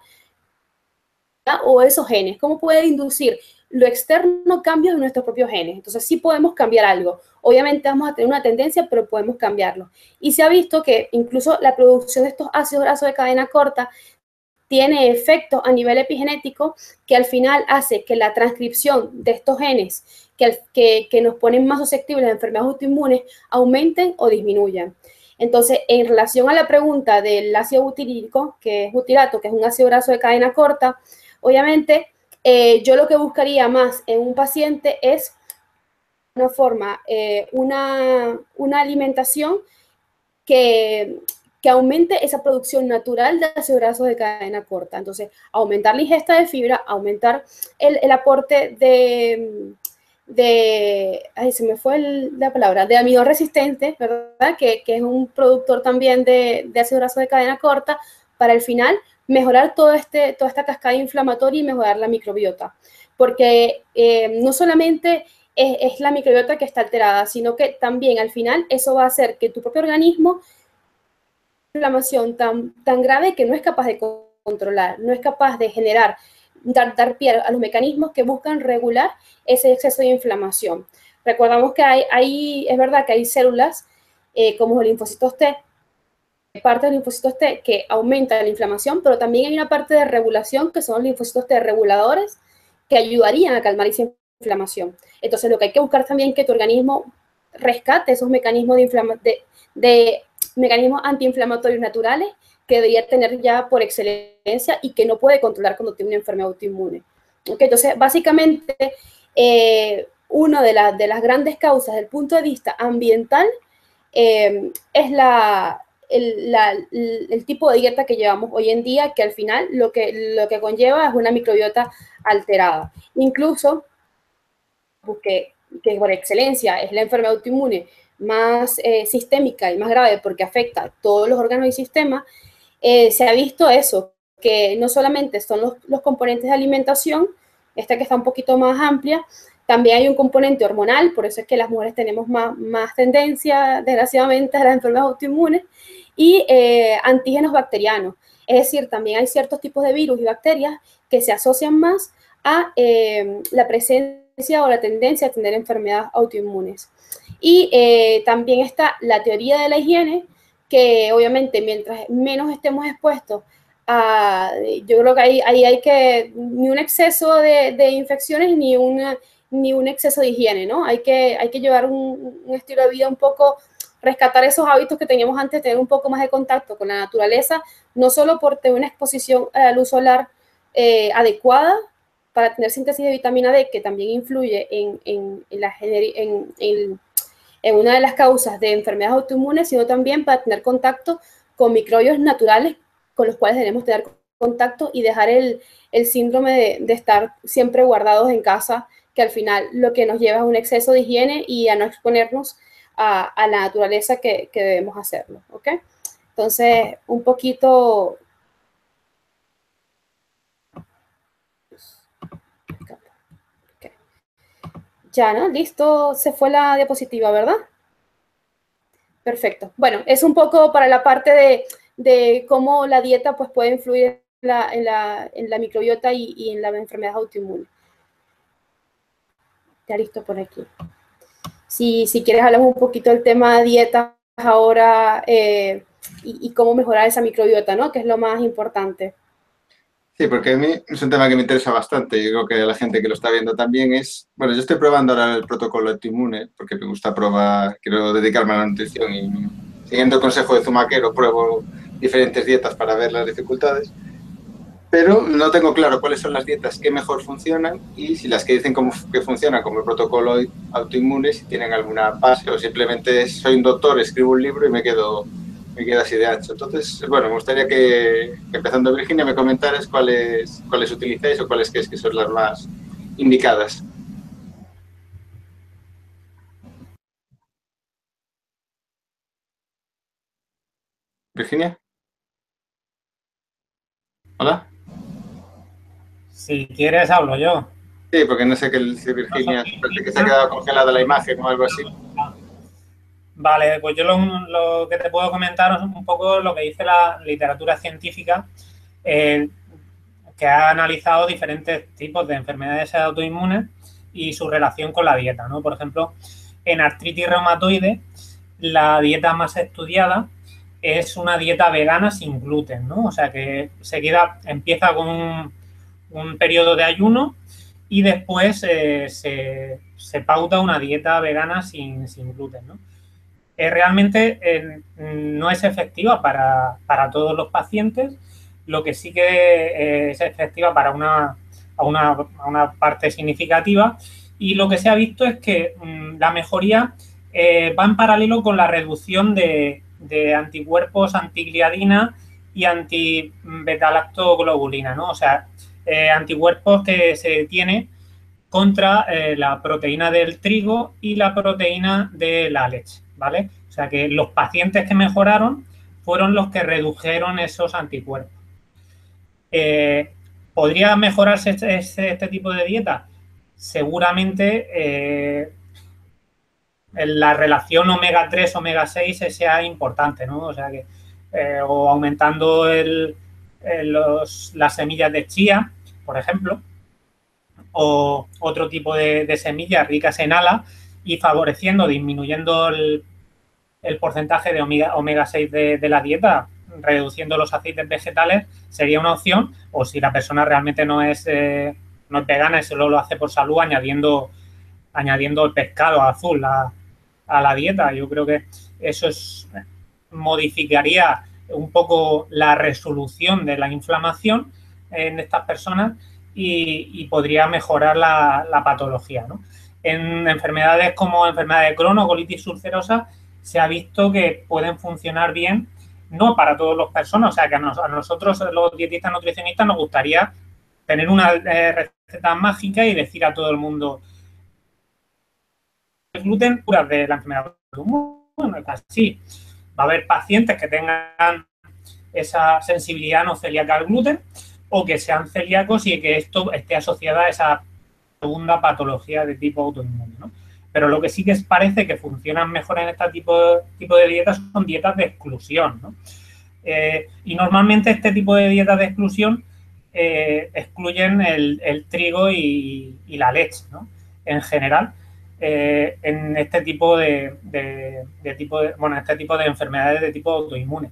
o esos genes, cómo puede inducir lo externo cambios en nuestros propios genes. Entonces sí podemos cambiar algo. Obviamente vamos a tener una tendencia, pero podemos cambiarlo. Y se ha visto que incluso la producción de estos ácidos grasos de cadena corta tiene efectos a nivel epigenético que al final hace que la transcripción de estos genes que, que, nos ponen más susceptibles a enfermedades autoinmunes aumenten o disminuyan. Entonces, en relación a la pregunta del ácido butírico, que es butirato, que es un ácido graso de cadena corta, obviamente eh, yo lo que buscaría más en un paciente es una forma, eh, una, alimentación que, aumente esa producción natural de ácidos grasos de cadena corta. Entonces, aumentar la ingesta de fibra, aumentar el, aporte de, de, ay, se me fue la palabra, de amino resistente, ¿verdad? Que, es un productor también de, de ácido graso de cadena corta, para el final mejorar todo este, toda esta cascada inflamatoria y mejorar la microbiota. Porque eh, no solamente es, la microbiota que está alterada, sino que también al final eso va a hacer que tu propio organismo inflamación tan, tan grave que no es capaz de controlar, no es capaz de generar, dar, dar pie a los mecanismos que buscan regular ese exceso de inflamación. Recordamos que hay, hay es verdad que hay células eh, como los linfocitos T parte de los linfocitos T que aumenta la inflamación, pero también hay una parte de regulación que son los linfocitos T reguladores que ayudarían a calmar esa inflamación. Entonces, lo que hay que buscar también es que tu organismo rescate esos mecanismos de, de, mecanismos antiinflamatorios naturales que debería tener ya por excelencia y que no puede controlar cuando tiene una enfermedad autoinmune. Entonces, básicamente, eh, una de, las grandes causas desde el punto de vista ambiental eh, es el, tipo de dieta que llevamos hoy en día, que al final lo que, conlleva es una microbiota alterada. Incluso, que por excelencia es la enfermedad autoinmune más eh, sistémica y más grave porque afecta a todos los órganos y sistemas, eh, se ha visto eso, que no solamente son los, componentes de alimentación, esta que está un poquito más amplia, también hay un componente hormonal, por eso es que las mujeres tenemos más, más tendencia, desgraciadamente, a las enfermedades autoinmunes, y eh, antígenos bacterianos. Es decir, también hay ciertos tipos de virus y bacterias que se asocian más a la presencia o la tendencia a tener enfermedades autoinmunes. Y eh, también está la teoría de la higiene, que obviamente mientras menos estemos expuestos a, yo creo que ahí, hay que, ni un exceso de, infecciones ni, una, ni un exceso de higiene, ¿no? Hay que, hay que llevar un, estilo de vida un poco rescatar esos hábitos que teníamos antes, tener un poco más de contacto con la naturaleza, no solo por tener una exposición a la luz solar eh, adecuada para tener síntesis de vitamina D, que también influye en, en, la, en, en, una de las causas de enfermedades autoinmunes, sino también para tener contacto con microbios naturales con los cuales debemos tener contacto y dejar el, el síndrome de, de, estar siempre guardados en casa, que al final lo que nos lleva es un exceso de higiene y a no exponernos a, la naturaleza que, debemos hacerlo, ¿ok? Entonces, un poquito... Listo, se fue la diapositiva, ¿verdad? Perfecto. Bueno, es un poco para la parte de, cómo la dieta pues, puede influir en la, microbiota y, y en la enfermedad autoinmune. Ya listo por aquí. Si, si quieres hablamos un poquito del tema de dietas ahora eh, y, cómo mejorar esa microbiota, ¿no? Que es lo más importante. Sí, porque a mí es un tema que me interesa bastante. Yo creo que a la gente que lo está viendo también es... Bueno, yo estoy probando ahora el protocolo autoinmune porque me gusta probar, quiero dedicarme a la nutrición y siguiendo el consejo de Zumaquero pruebo diferentes dietas para ver las dificultades pero no tengo claro cuáles son las dietas que mejor funcionan y si las que dicen que funcionan como el protocolo autoinmune, si tienen alguna base o simplemente soy un doctor, escribo un libro y me quedo, me quedo así de ancho. Entonces, bueno, me gustaría que, empezando Virginia, me comentaras cuáles, cuáles utilizáis o cuáles crees que son las más indicadas. Virginia. Hola. Si quieres, hablo yo. Sí, porque no sé que si Virginia, parece que se ha quedado congelada la imagen o algo así. Vale, pues yo lo, que te puedo comentar es un poco lo que dice la literatura científica, eh, que ha analizado diferentes tipos de enfermedades autoinmunes y su relación con la dieta, ¿no? Por ejemplo, en artritis reumatoide, la dieta más estudiada es una dieta vegana sin gluten, ¿no? O sea que se empieza con un, periodo de ayuno y después eh, se, pauta una dieta vegana sin, sin gluten, ¿no? Eh, realmente eh, no es efectiva para, todos los pacientes, lo que sí que eh, es efectiva para una, una, parte significativa y lo que se ha visto es que mm, la mejoría va en paralelo con la reducción de, anticuerpos antigliadina y anti-betalactoglobulina, ¿no? O sea, anticuerpos que se tiene contra la proteína del trigo y la proteína de la leche. ¿Vale? O sea que los pacientes que mejoraron fueron los que redujeron esos anticuerpos. Eh, ¿Podría mejorarse este, este, este, tipo de dieta? Seguramente eh, la relación omega 3, omega 6 sea importante, ¿no? O sea que, eh, o aumentando las semillas de chía, por ejemplo, o otro tipo de, de semillas ricas en ala, y favoreciendo, disminuyendo el, porcentaje de omega, omega 6 de, la dieta, reduciendo los aceites vegetales, sería una opción, o si la persona realmente no es, eh, no es vegana y solo lo hace por salud, añadiendo, añadiendo el pescado azul a, la dieta. Yo creo que eso es, modificaría un poco la resolución de la inflamación en estas personas y, podría mejorar la, la patología. ¿no? En enfermedades como enfermedad de Crohn colitis ulcerosa se ha visto que pueden funcionar bien, no para todas las personas, o sea que a, nosotros los dietistas nutricionistas nos gustaría tener una eh, receta mágica y decir a todo el mundo el gluten pura de la enfermedad bueno, es así. Va a haber pacientes que tengan esa sensibilidad no celíaca al gluten o que sean celíacos y que esto esté asociada a esa segunda patología de tipo autoinmune, ¿no? Pero lo que sí que parece que funcionan mejor en este tipo, tipo de dietas son dietas de exclusión, ¿no? Eh, y normalmente este tipo de dietas de exclusión eh, excluyen el, trigo y, la leche, ¿no? En general, eh, en este tipo de, tipo de, bueno, este tipo de enfermedades de tipo autoinmune.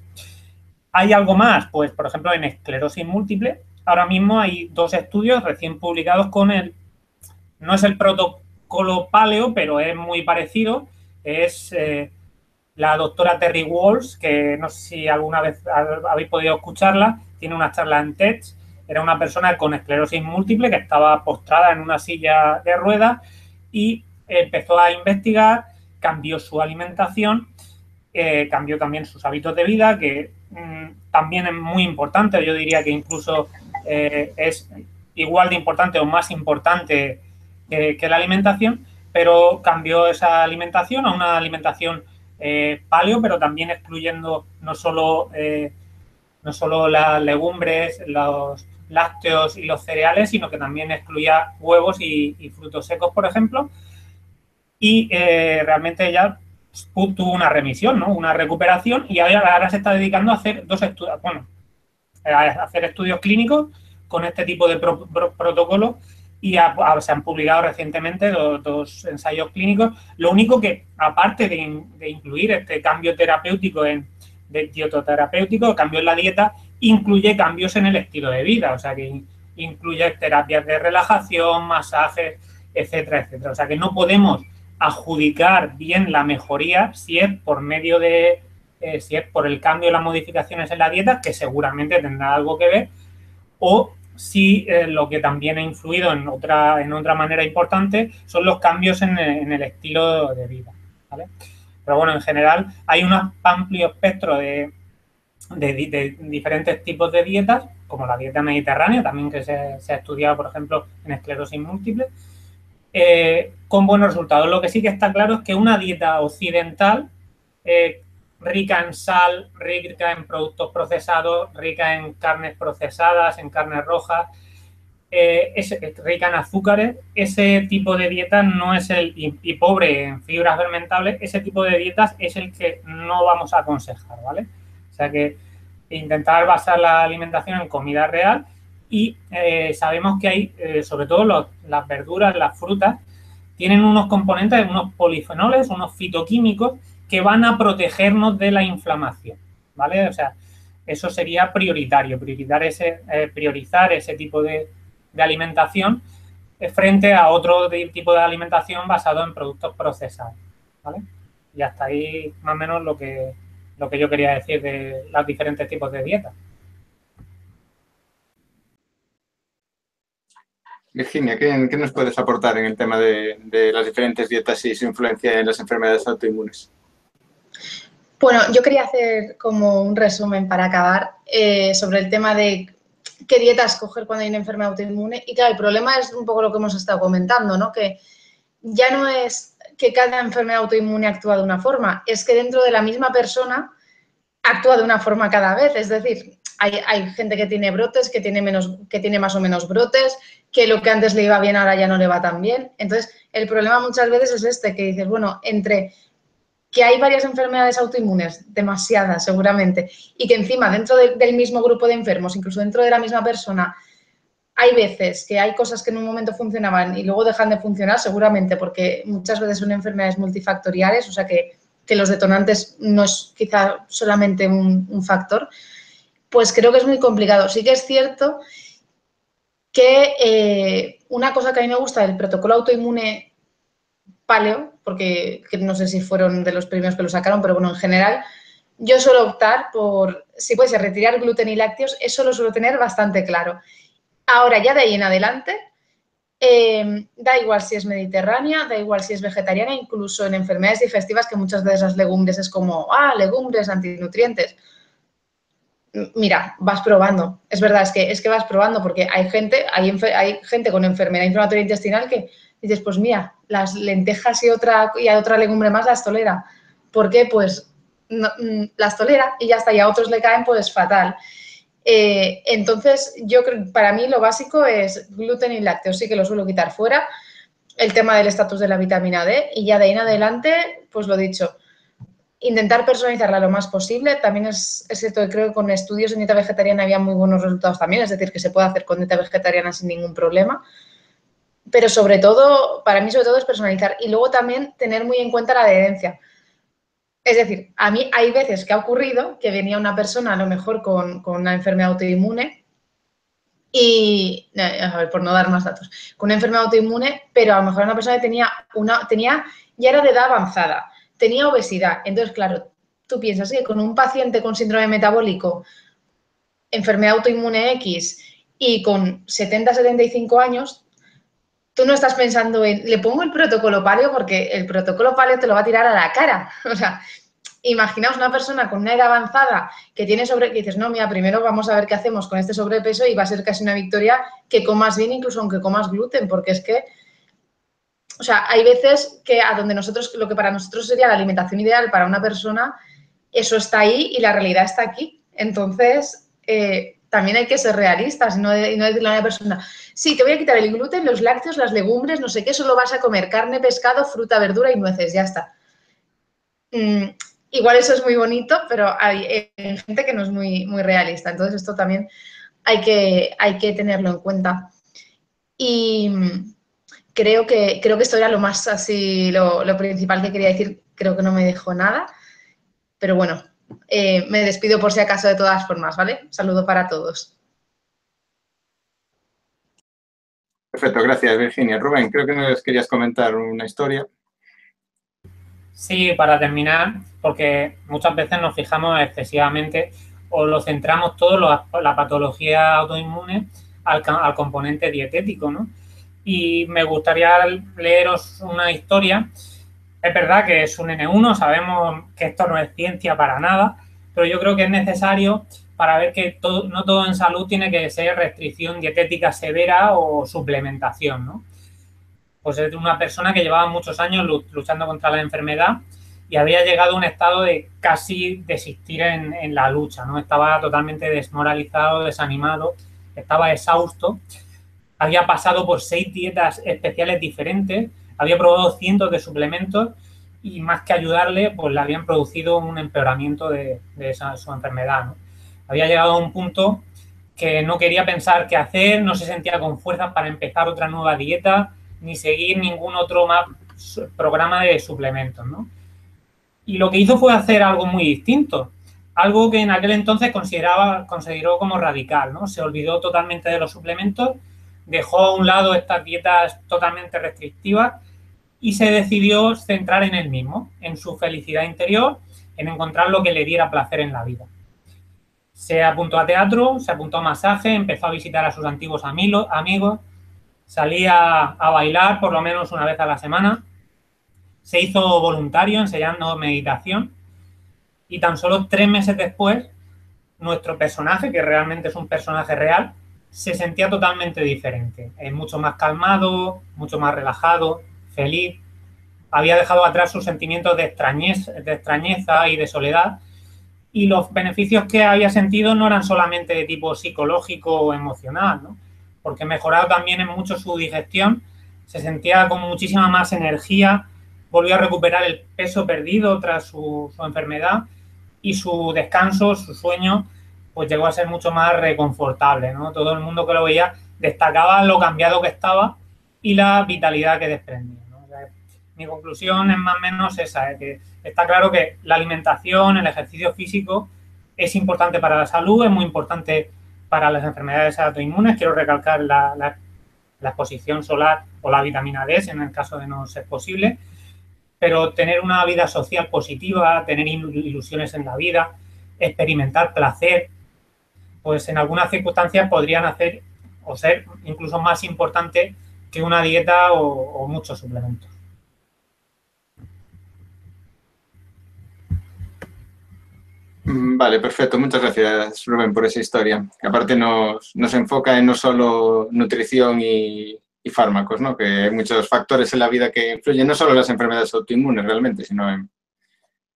¿Hay algo más? Pues, por ejemplo, en esclerosis múltiple, ahora mismo hay dos estudios recién publicados con el no es el protocolo paleo, pero es muy parecido. Es eh, la doctora Terry Walls, que no sé si alguna vez habéis podido escucharla, tiene una charla en TED. Era una persona con esclerosis múltiple que estaba postrada en una silla de ruedas y empezó a investigar, cambió su alimentación, eh, cambió también sus hábitos de vida, que mm, también es muy importante. Yo diría que incluso eh, es igual de importante o más importante que, la alimentación, pero cambió esa alimentación a una alimentación eh, paleo, pero también excluyendo no solo, eh, no solo las legumbres, los lácteos y los cereales, sino que también excluía huevos y, frutos secos, por ejemplo. Y eh, realmente ella tuvo una remisión, ¿no? una recuperación, y ahora, se está dedicando a hacer dos estudios, bueno, a hacer estudios clínicos con este tipo de protocolo y se han publicado recientemente dos, ensayos clínicos. Lo único que, aparte de, incluir este cambio terapéutico en de dietoterapéutico, cambio en la dieta, incluye cambios en el estilo de vida, o sea que incluye terapias de relajación, masajes, etcétera, etcétera. O sea que no podemos adjudicar bien la mejoría si es por medio de, eh, si es por el cambio y las modificaciones en la dieta, que seguramente tendrá algo que ver, o sí eh, lo que también ha influido en otra, en otra manera importante son los cambios en, el estilo de vida. Pero bueno, en general hay un amplio espectro de, diferentes tipos de dietas, como la dieta mediterránea, también que se, ha estudiado, por ejemplo, en esclerosis múltiple, eh, con buenos resultados. Lo que sí que está claro es que una dieta occidental eh, rica en sal, rica en productos procesados, rica en carnes procesadas, en carnes rojas, eh, es rica en azúcares, ese tipo de dieta no es el, y, pobre en fibras fermentables, ese tipo de dietas es el que no vamos a aconsejar, ¿vale? O sea que intentar basar la alimentación en comida real y eh, sabemos que hay, eh, sobre todo las verduras, las frutas, tienen unos componentes, unos polifenoles, unos fitoquímicos que van a protegernos de la inflamación, ¿vale? O sea, eso sería prioritario, priorizar ese, priorizar ese tipo de, de alimentación eh, frente a otro tipo de alimentación basado en productos procesados. ¿vale? Y hasta ahí más o menos lo que, lo que yo quería decir de los diferentes tipos de dietas. Virginia, ¿qué, nos puedes aportar en el tema de, las diferentes dietas y su influencia en las enfermedades autoinmunes? Bueno, yo quería hacer como un resumen para acabar eh, sobre el tema de qué dieta escoger cuando hay una enfermedad autoinmune. Y claro, el problema es un poco lo que hemos estado comentando, ¿no? Que ya no es que cada enfermedad autoinmune actúa de una forma, es que dentro de la misma persona actúa de una forma cada vez. Es decir, hay, hay, gente que tiene brotes, que tiene, menos, que tiene más o menos brotes, que lo que antes le iba bien ahora ya no le va tan bien. Entonces, el problema muchas veces es este, que dices, bueno, entre que hay varias enfermedades autoinmunes, demasiadas seguramente, y que encima dentro del mismo grupo de enfermos, incluso dentro de la misma persona, hay veces que hay cosas que en un momento funcionaban y luego dejan de funcionar, seguramente, porque muchas veces son enfermedades multifactoriales, o sea que, los detonantes no es quizá solamente un, factor, pues creo que es muy complicado. Sí que es cierto que eh, una cosa que a mí me gusta del protocolo autoinmune paleo, porque no sé si fueron de los primeros que lo sacaron, pero bueno, en general, yo suelo optar por, si puede ser, retirar gluten y lácteos, eso lo suelo tener bastante claro. Ahora, ya de ahí en adelante, em, da igual si es mediterránea, da igual si es vegetariana, incluso en enfermedades digestivas que muchas veces las legumbres es como, ah, legumbres, antinutrientes. Mira, vas probando. Es verdad, es que, es que vas probando porque hay gente, hay, hay gente con enfermedad inflamatoria intestinal que dices, pues mira, las lentejas y otra, y otra legumbre más las tolera. ¿Por qué? Pues mm, las tolera y ya está, y a otros le caen pues fatal. Eh, entonces, yo creo para mí lo básico es gluten y lácteos, sí que lo suelo quitar fuera. El tema del estatus de la vitamina D y ya de ahí en adelante, pues lo dicho, intentar personalizarla lo más posible. También es, es cierto que creo que con estudios en dieta vegetariana había muy buenos resultados también, es decir, que se puede hacer con dieta vegetariana sin ningún problema pero sobre todo, para mí sobre todo es personalizar y luego también tener muy en cuenta la adherencia. Es decir, a mí hay veces que ha ocurrido que venía una persona a lo mejor con, una enfermedad autoinmune y, eh, a ver, por no dar más datos, con una enfermedad autoinmune, pero a lo mejor una persona que tenía, una, tenía, ya era de edad avanzada, tenía obesidad. Entonces, claro, tú piensas que con un paciente con síndrome metabólico, enfermedad autoinmune X y con 70, 75 años, tú no estás pensando en, le pongo el protocolo paleo porque el protocolo paleo te lo va a tirar a la cara. O sea, imaginaos una persona con una edad avanzada que tiene sobre, que dices, no, mira, primero vamos a ver qué hacemos con este sobrepeso y va a ser casi una victoria que comas bien, incluso aunque comas gluten, porque es que, o sea, hay veces que a donde nosotros, lo que para nosotros sería la alimentación ideal para una persona, eso está ahí y la realidad está aquí. Entonces, eh, también hay que ser realistas y no, decirle a una persona, sí, te voy a quitar el gluten, los lácteos, las legumbres, no sé qué, solo vas a comer carne, pescado, fruta, verdura y nueces, ya está. Mm, igual eso es muy bonito, pero hay, gente que no es muy, muy realista. Entonces esto también hay que, hay que tenerlo en cuenta. Y creo que, creo que esto era lo más así, lo, lo principal que quería decir. Creo que no me dejo nada. Pero bueno, eh, me despido por si acaso de todas formas, ¿vale? saludo para todos. Perfecto, gracias Virginia. Rubén, creo que nos querías comentar una historia. Sí, para terminar, porque muchas veces nos fijamos excesivamente o lo centramos todo la patología autoinmune al, al, componente dietético, ¿no? Y me gustaría leeros una historia es verdad que es un N1, sabemos que esto no es ciencia para nada, pero yo creo que es necesario para ver que no todo en salud tiene que ser restricción dietética severa o suplementación. Pues es una persona que llevaba muchos años luchando contra la enfermedad y había llegado a un estado de casi desistir en, en la lucha, ¿no? Estaba totalmente desmoralizado, desanimado, estaba exhausto había pasado por seis dietas especiales diferentes, había probado cientos de suplementos y más que ayudarle, pues le habían producido un empeoramiento de, su enfermedad. Había llegado a un punto que no quería pensar qué hacer, no se sentía con fuerzas para empezar otra nueva dieta, ni seguir ningún otro programa de suplementos. Y lo que hizo fue hacer algo muy distinto, algo que en aquel entonces consideraba, consideró como radical. Se olvidó totalmente de los suplementos, dejó a un lado estas dietas totalmente restrictivas y se decidió centrar en él mismo, en su felicidad interior, en encontrar lo que le diera placer en la vida. Se apuntó a teatro, se apuntó a masaje, empezó a visitar a sus antiguos amigos, salía a bailar por lo menos una vez a la semana, se hizo voluntario enseñando meditación y tan solo tres meses después, nuestro personaje, que realmente es un personaje real, se sentía totalmente diferente. Es mucho más calmado, mucho más relajado, feliz. Había dejado atrás sus sentimientos de extrañeza, y de soledad. Y los beneficios que había sentido no eran solamente de tipo psicológico o emocional, porque mejoraba también en mucho su digestión, se sentía con muchísima más energía, volvió a recuperar el peso perdido tras su, su enfermedad y su descanso, su sueño, pues llegó a ser mucho más reconfortable, ¿no? Todo el mundo que lo veía destacaba lo cambiado que estaba y la vitalidad que desprendía mi conclusión es más o menos esa, que está claro que la alimentación, el ejercicio físico es importante para la salud, es muy importante para las enfermedades autoinmunes. Quiero recalcar la, exposición solar o la vitamina D, en el caso de no ser posible. Pero tener una vida social positiva, tener ilusiones en la vida, experimentar placer, pues en algunas circunstancias podrían hacer o ser incluso más importante que una dieta o muchos suplementos. Vale, perfecto. Muchas gracias, Rubén, por esa historia. Aparte nos, enfoca en no solo nutrición y, fármacos, ¿no? que hay muchos factores en la vida que influyen, no solo en las enfermedades autoinmunes realmente, sino en,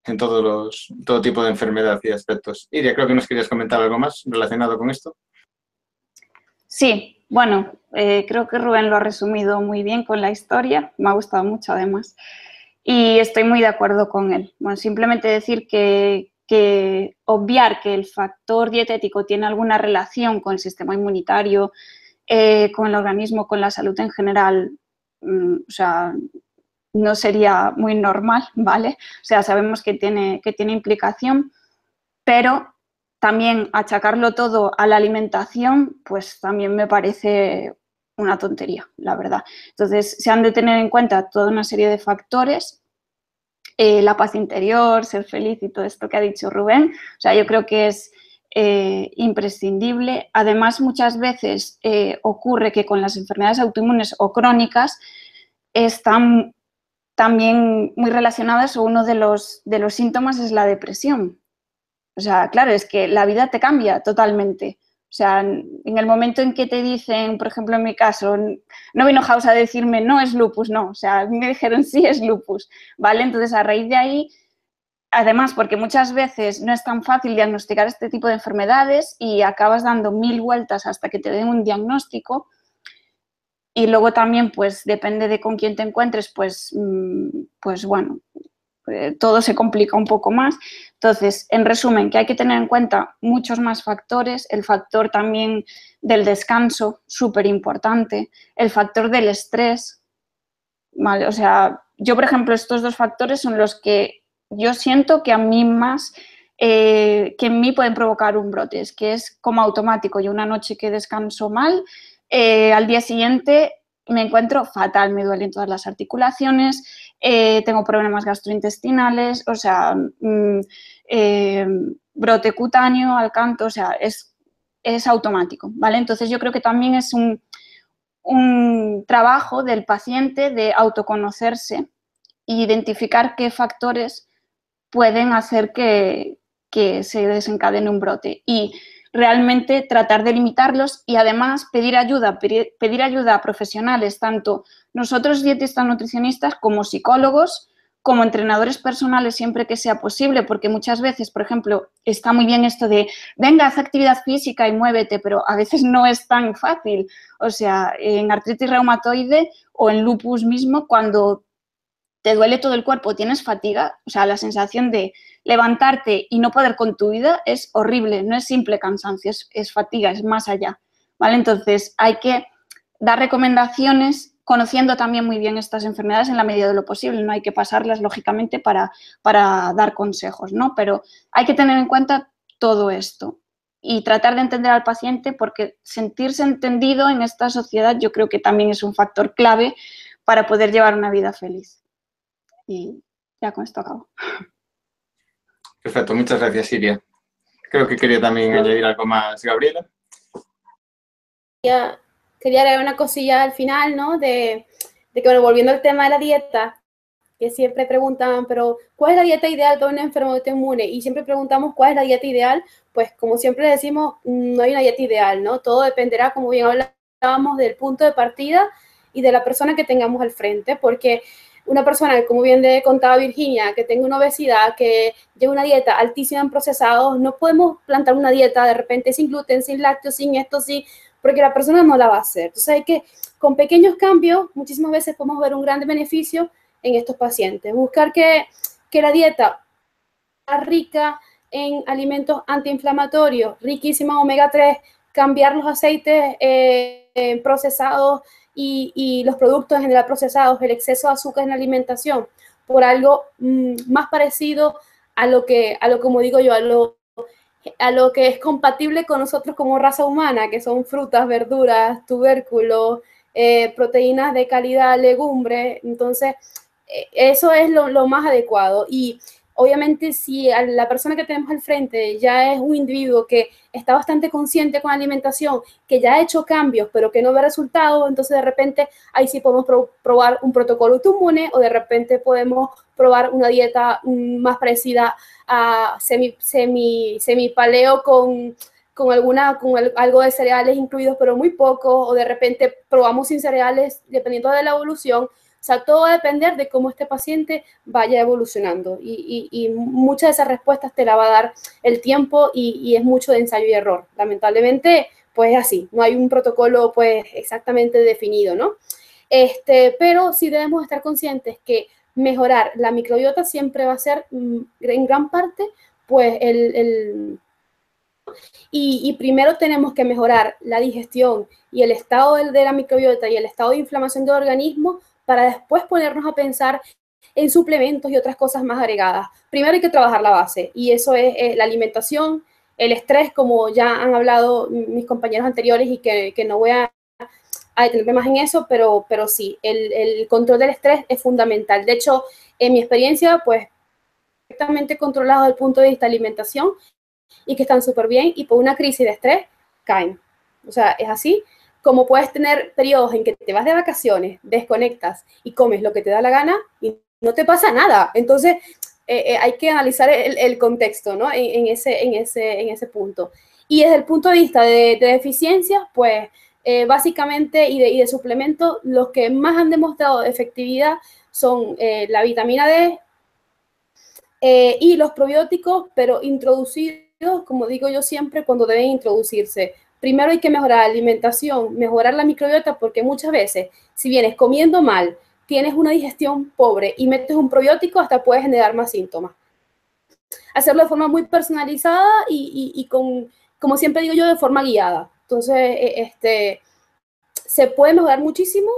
en todos los, todo tipo de enfermedad y aspectos. Iria, creo que nos querías comentar algo más relacionado con esto. Sí, bueno, eh, creo que Rubén lo ha resumido muy bien con la historia, me ha gustado mucho además, y estoy muy de acuerdo con él. Bueno, simplemente decir que, que obviar que el factor dietético tiene alguna relación con el sistema inmunitario, eh, con el organismo, con la salud en general, mm, o sea, no sería muy normal, ¿vale? O sea, sabemos que tiene, que tiene implicación, pero también achacarlo todo a la alimentación, pues también me parece una tontería, la verdad. Entonces, se han de tener en cuenta toda una serie de factores eh, la paz interior, ser feliz y todo esto que ha dicho Rubén. O sea, yo creo que es eh, imprescindible. Además, muchas veces eh, ocurre que con las enfermedades autoinmunes o crónicas están también muy relacionadas o uno de los, de los síntomas es la depresión. O sea, claro, es que la vida te cambia totalmente. O sea, en el momento en que te dicen, por ejemplo, en mi caso, no vino House a decirme no es lupus, no, o sea, me dijeron sí es lupus, ¿vale? Entonces, a raíz de ahí, además, porque muchas veces no es tan fácil diagnosticar este tipo de enfermedades y acabas dando mil vueltas hasta que te den un diagnóstico, y luego también, pues, depende de con quién te encuentres, pues, mm, pues bueno, todo se complica un poco más. Entonces, en resumen, que hay que tener en cuenta muchos más factores, el factor también del descanso, súper importante, el factor del estrés, ¿vale? O sea, yo, por ejemplo, estos dos factores son los que yo siento que a mí más, eh, que en mí pueden provocar un brote, es que es como automático. Yo una noche que descanso mal, eh, al día siguiente me encuentro fatal, me duelen todas las articulaciones, eh, tengo problemas gastrointestinales, o sea, mm, eh, brote cutáneo al canto, o sea, es, es, automático, ¿vale? Entonces yo creo que también es un, un trabajo del paciente de autoconocerse e identificar qué factores pueden hacer que, que se desencadene un brote. Y realmente tratar de limitarlos y además pedir ayuda, pedir, ayuda a profesionales, tanto nosotros dietistas nutricionistas como psicólogos, como entrenadores personales siempre que sea posible, porque muchas veces, por ejemplo, está muy bien esto de, venga, haz actividad física y muévete, pero a veces no es tan fácil. O sea, en artritis reumatoide o en lupus mismo, cuando te duele todo el cuerpo, tienes fatiga, o sea, la sensación de levantarte y no poder con tu vida es horrible, no es simple cansancio, es, fatiga, es más allá. ¿Vale? Entonces, hay que dar recomendaciones conociendo también muy bien estas enfermedades en la medida de lo posible. No hay que pasarlas, lógicamente, para, para dar consejos, ¿no? Pero hay que tener en cuenta todo esto y tratar de entender al paciente porque sentirse entendido en esta sociedad yo creo que también es un factor clave para poder llevar una vida feliz. Y ya con esto acabo. Perfecto, muchas gracias, Siria. Creo que quería también añadir algo más, Gabriela. Ya quería agregar una cosilla al final, ¿no? De, que, bueno, volviendo al tema de la dieta, que siempre preguntan, pero ¿cuál es la dieta ideal para un enfermo autoinmune? Y siempre preguntamos cuál es la dieta ideal, pues como siempre decimos, no hay una dieta ideal, ¿no? Todo dependerá, como bien hablábamos, del punto de partida y de la persona que tengamos al frente, porque una persona, como bien contaba Virginia, que tenga una obesidad, que lleve una dieta altísima en procesados, no podemos plantar una dieta de repente sin gluten, sin lácteos, sin esto, sin porque la persona no la va a hacer. Entonces hay que, con pequeños cambios, muchísimas veces podemos ver un gran beneficio en estos pacientes. Buscar que, la dieta rica en alimentos antiinflamatorios, riquísima omega 3, cambiar los aceites eh, procesados y, los productos en general procesados, el exceso de azúcar en la alimentación, por algo mm, más parecido a lo que, a lo como digo yo, a lo a lo que es compatible con nosotros como raza humana, que son frutas, verduras, tubérculos, eh, proteínas de calidad, legumbres. Entonces, eh, eso es lo, lo, más adecuado. Y obviamente si la persona que tenemos al frente ya es un individuo que está bastante consciente con alimentación, que ya ha hecho cambios, pero que no ve resultados, entonces de repente ahí sí podemos probar un protocolo autoinmune o de repente podemos probar una dieta mm, más parecida a semi, semi, semi paleo con, con, alguna, con algo de cereales incluidos, pero muy poco, o de repente probamos sin cereales, dependiendo de la evolución, o sea, todo va a depender de cómo este paciente vaya evolucionando y, muchas de esas respuestas te la va a dar el tiempo y, es mucho de ensayo y error. Lamentablemente, pues es así, no hay un protocolo pues exactamente definido, ¿no? Este, pero sí debemos estar conscientes que mejorar la microbiota siempre va a ser mm, en gran parte pues el, y, y, primero tenemos que mejorar la digestión y el estado de la microbiota y el estado de inflamación del organismo para después ponernos a pensar en suplementos y otras cosas más agregadas. Primero hay que trabajar la base y eso es, la alimentación, el estrés, como ya han hablado mis compañeros anteriores y que, no voy a, detenerme más en eso, pero, pero sí, el, control del estrés es fundamental. De hecho, en mi experiencia, pues, perfectamente controlado desde el punto de vista de alimentación y que están súper bien y por una crisis de estrés caen. O sea, es así como puedes tener periodos en que te vas de vacaciones, desconectas y comes lo que te da la gana y no te pasa nada. Entonces, eh, eh, hay que analizar el, contexto, ¿no? En, ese, en, ese, en ese punto. Y desde el punto de vista de, deficiencias, pues eh, básicamente y de, y de suplementos, los que más han demostrado efectividad son la vitamina D y los probióticos, pero introducidos, como digo yo siempre, cuando deben introducirse primero hay que mejorar la alimentación, mejorar la microbiota, porque muchas veces, si vienes comiendo mal, tienes una digestión pobre y metes un probiótico, hasta puede generar más síntomas. Hacerlo de forma muy personalizada y, con, como siempre digo yo, de forma guiada. Entonces, e, este, se puede mejorar muchísimo,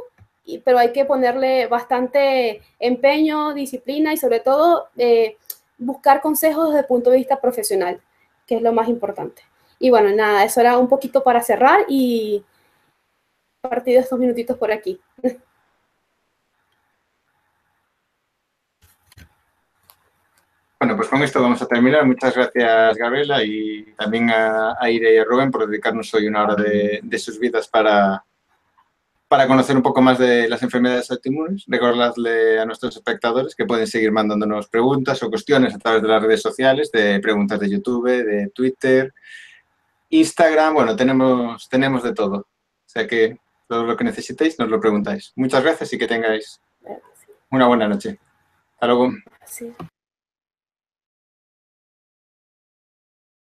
pero hay que ponerle bastante empeño, disciplina y sobre todo eh, buscar consejos desde el punto de vista profesional, que es lo más importante. Y bueno, nada, eso era un poquito para cerrar y partido estos minutitos por aquí. Bueno, pues con esto vamos a terminar. Muchas gracias, Gabriela, y también a, a Ire y a Rubén por dedicarnos hoy una hora de, sus vidas para, para conocer un poco más de las enfermedades autoinmunes. Recordarle a nuestros espectadores que pueden seguir mandándonos preguntas o cuestiones a través de las redes sociales, de preguntas de YouTube, de Twitter, Instagram, bueno, tenemos, tenemos de todo. O sea que todo lo que necesitéis nos lo preguntáis. Muchas gracias y que tengáis una buena noche. Hasta luego. Sí.